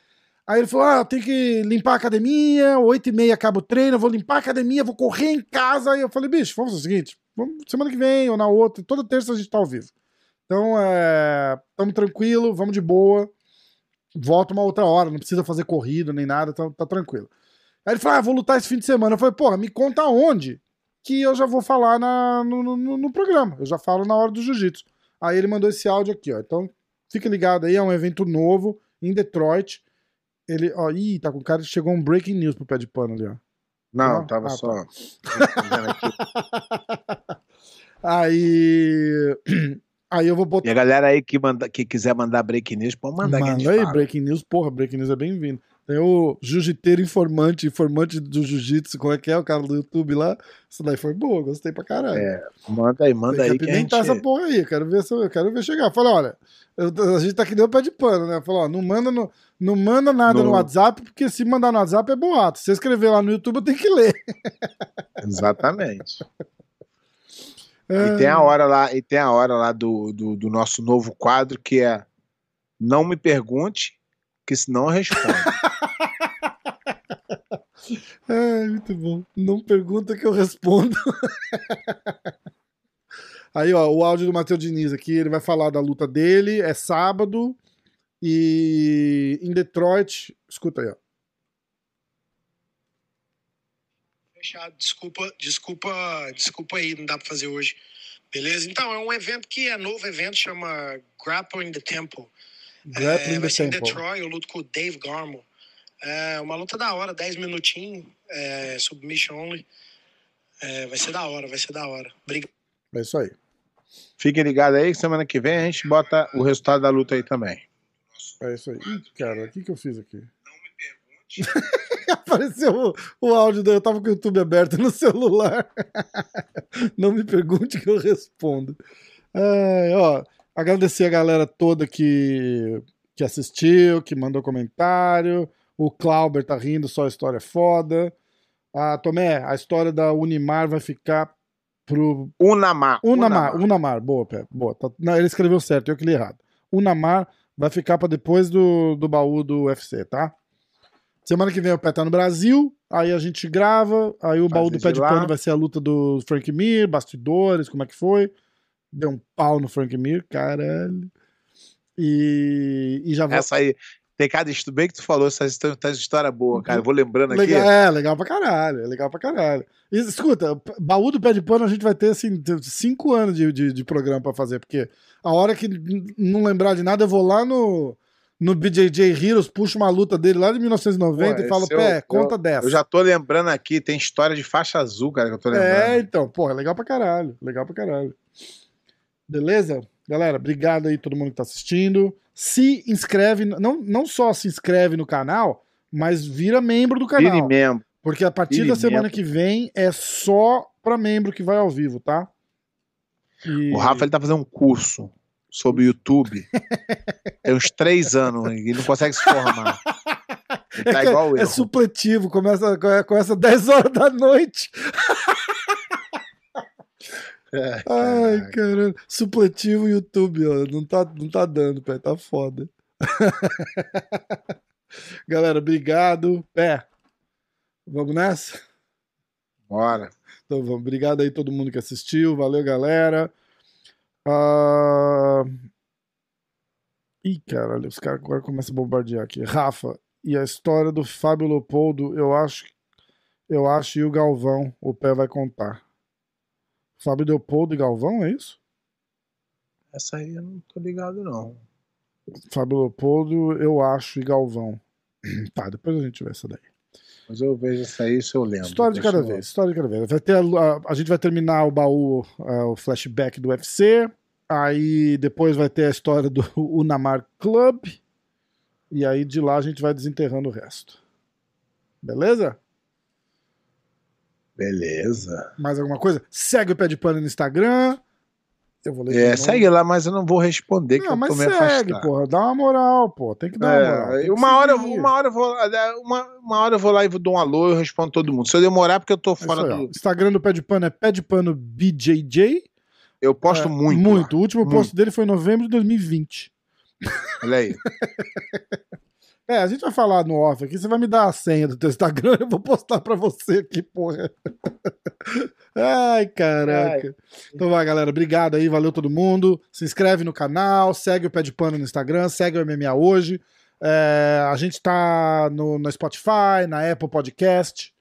Aí ele falou, ah, tenho que limpar a academia, oito e meia acaba o treino, vou limpar a academia, vou correr em casa. Aí eu falei, bicho, vamos fazer o seguinte, vamos, semana que vem ou na outra, toda terça a gente tá ao vivo. Então, é, tamo tranquilo, vamos de boa volta uma outra hora, não precisa fazer corrida nem nada, tá, tá tranquilo. Aí ele falou, ah, vou lutar esse fim de semana. Eu falei, porra, me conta onde que eu já vou falar na, no, no, no programa. Eu já falo na hora do jiu-jitsu. Aí ele mandou esse áudio aqui, ó. Então, fica ligado aí, é um evento novo em Detroit. Ele, ó, ih, tá com cara que chegou um breaking news pro pé de pano ali, ó. Não, Não? tava Ah, só. aí. Aí eu vou botar. E a galera aí que, manda, que quiser mandar break news, pode mandar que Manda aí, fala. breaking news, porra, breaking news é bem-vindo. Tem o jiu-jiteiro informante, informante do jiu-jitsu, como é que é o cara do YouTube lá? Isso daí foi boa, gostei pra caralho. É, manda aí, manda Tem aí que que a gente... essa porra aí, quero ver, se eu, quero ver chegar. Falei, olha, eu- a gente tá que nem o pé de pano, né? Falou, ó, não manda, no, não manda nada no... No- WhatsApp, porque se mandar no WhatsApp é boato. Se você escrever lá no YouTube, eu tenho que ler. Exatamente. É. E tem a hora lá, e tem a hora lá do, do, do nosso novo quadro que é Não me pergunte, que senão eu respondo. Ai, muito bom. Não pergunta que eu respondo. Aí, ó, o áudio do Matheus Diniz aqui, ele vai falar da luta dele, é sábado, e em Detroit, escuta aí, ó. Fechado. Desculpa, desculpa, desculpa aí, não dá pra fazer hoje. Beleza? Então, é um evento que é novo evento, chama Grappling the Temple. Grappling é, the vai ser em Temple. Detroit, eu luto com o Dave Garmo. É uma luta da hora, 10 minutinhos, é, submission only. É, vai ser da hora, vai ser da hora. Obrigado. É isso aí. Fiquem ligados aí, que semana que vem a gente bota o resultado da luta aí também. É isso aí. Ih, cara, o que, que eu fiz aqui? Apareceu o, o áudio, eu tava com o YouTube aberto no celular. Não me pergunte que eu respondo. É, ó, agradecer a galera toda que, que assistiu, que mandou comentário. O Clauber tá rindo, só a história é foda. Ah, Tomé, a história da Unimar vai ficar pro, Unamar. Unamar, Unamar, boa, Pé, boa. Tá- não, ele escreveu certo, eu que li errado. Unamar vai ficar pra depois do, do baú do UFC, tá? Semana que vem o Pé tá no Brasil, aí a gente grava, aí o baú do Pé de. Pano vai ser a luta do Frank Mir, bastidores, como é que foi. Deu um pau no Frank Mir, caralho. E, e já vai. Essa aí. Tem cada história, bem que tu falou, essa história, essa história boa, cara. Eu vou lembrando aqui. Legal, é, legal pra caralho, é legal pra caralho. E, escuta, baú do pé de pano a gente vai ter, assim, cinco anos de, de, de programa pra fazer, porque a hora que não lembrar de nada, eu vou lá no, no BJJ Heroes, puxo uma luta dele lá de 1990 Pô, e falo, esse eu- pé, conta eu- dessa. Eu já tô lembrando aqui, tem história de faixa azul, cara, que eu tô lembrando. É, então, porra, legal pra caralho, legal pra caralho. Beleza? Galera, obrigado aí todo mundo que tá assistindo. Se inscreve, não, não só se inscreve no canal, mas vira membro do canal. Vire membro. Porque a partir Vire da semana membro. que vem é só pra membro que vai ao vivo, tá? E- O Rafa ele tá fazendo um curso sobre YouTube. Tem uns três anos, ele não consegue se formar. Ele tá é, igual é eu. supletivo, começa, começa 10 horas da noite. É, Ai, caralho. Supletivo YouTube, ó. Não tá, não tá dando, pé. Tá foda. Galera, obrigado. Pé. Vamos nessa? Bora. Então vamos. Obrigado aí todo mundo que assistiu. Valeu, galera. Ah... Ih, caralho, os caras agora começam a bombardear aqui. Rafa, e a história do Fábio Leopoldo, eu acho, eu acho, e o Galvão, o pé vai contar. Fábio Leopoldo e Galvão, é isso? Essa aí eu não tô ligado, não. Fábio Leopoldo, eu acho, e Galvão. Tá, depois a gente vê essa daí. Mas eu vejo essa aí se eu lembro. História de cada eu- vez, história de cada vez. Vai ter a, a- a gente vai terminar o baú, ah, o flashback do UFC. Aí depois vai ter a história do Unamar Club. E aí de lá a gente vai desenterrando o resto. Beleza? Beleza. Mais alguma coisa? Segue o Pé de Pano no Instagram. Eu vou ler É, segue lá, mas eu não vou responder, que Não, eu mas tô meio segue, afastado. porra. Dá uma moral, pô. Tem que dar uma moral. É, que uma, hora, eu seguir. uma, hora eu vou, uma, uma hora eu vou lá e vou dar um alô e eu respondo todo mundo. Se eu demorar, porque eu tô É fora ó. do. Instagram do Pé de Pano é Pé de Pano BJJ. Eu posto É, muito. Muito. O último Muito. post dele foi em novembro de 2020. Olha aí. É, a gente vai falar no off aqui. Você vai me dar a senha do teu Instagram, eu vou postar pra você aqui, porra. Ai, caraca. Então vai, galera. Obrigado aí, valeu todo mundo. Se inscreve no canal, segue o Pé de Pano no Instagram, segue o MMA hoje. É, a gente tá no, no Spotify, na Apple Podcast,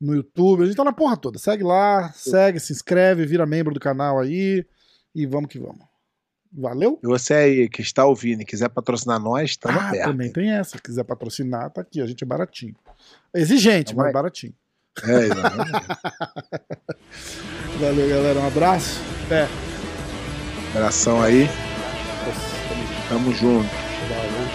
no YouTube, a gente tá na porra toda. Segue lá, segue, se inscreve, vira membro do canal aí e vamos que vamos. Valeu? E você aí que está ouvindo e quiser patrocinar nós, estamos Ah, abertos. também tem essa. Se quiser patrocinar, tá aqui. A gente é baratinho. Exigente, Tamo mas aí. baratinho. É, exatamente. Valeu, galera. Um abraço. Até. Abração aí, tamo junto. Valeu.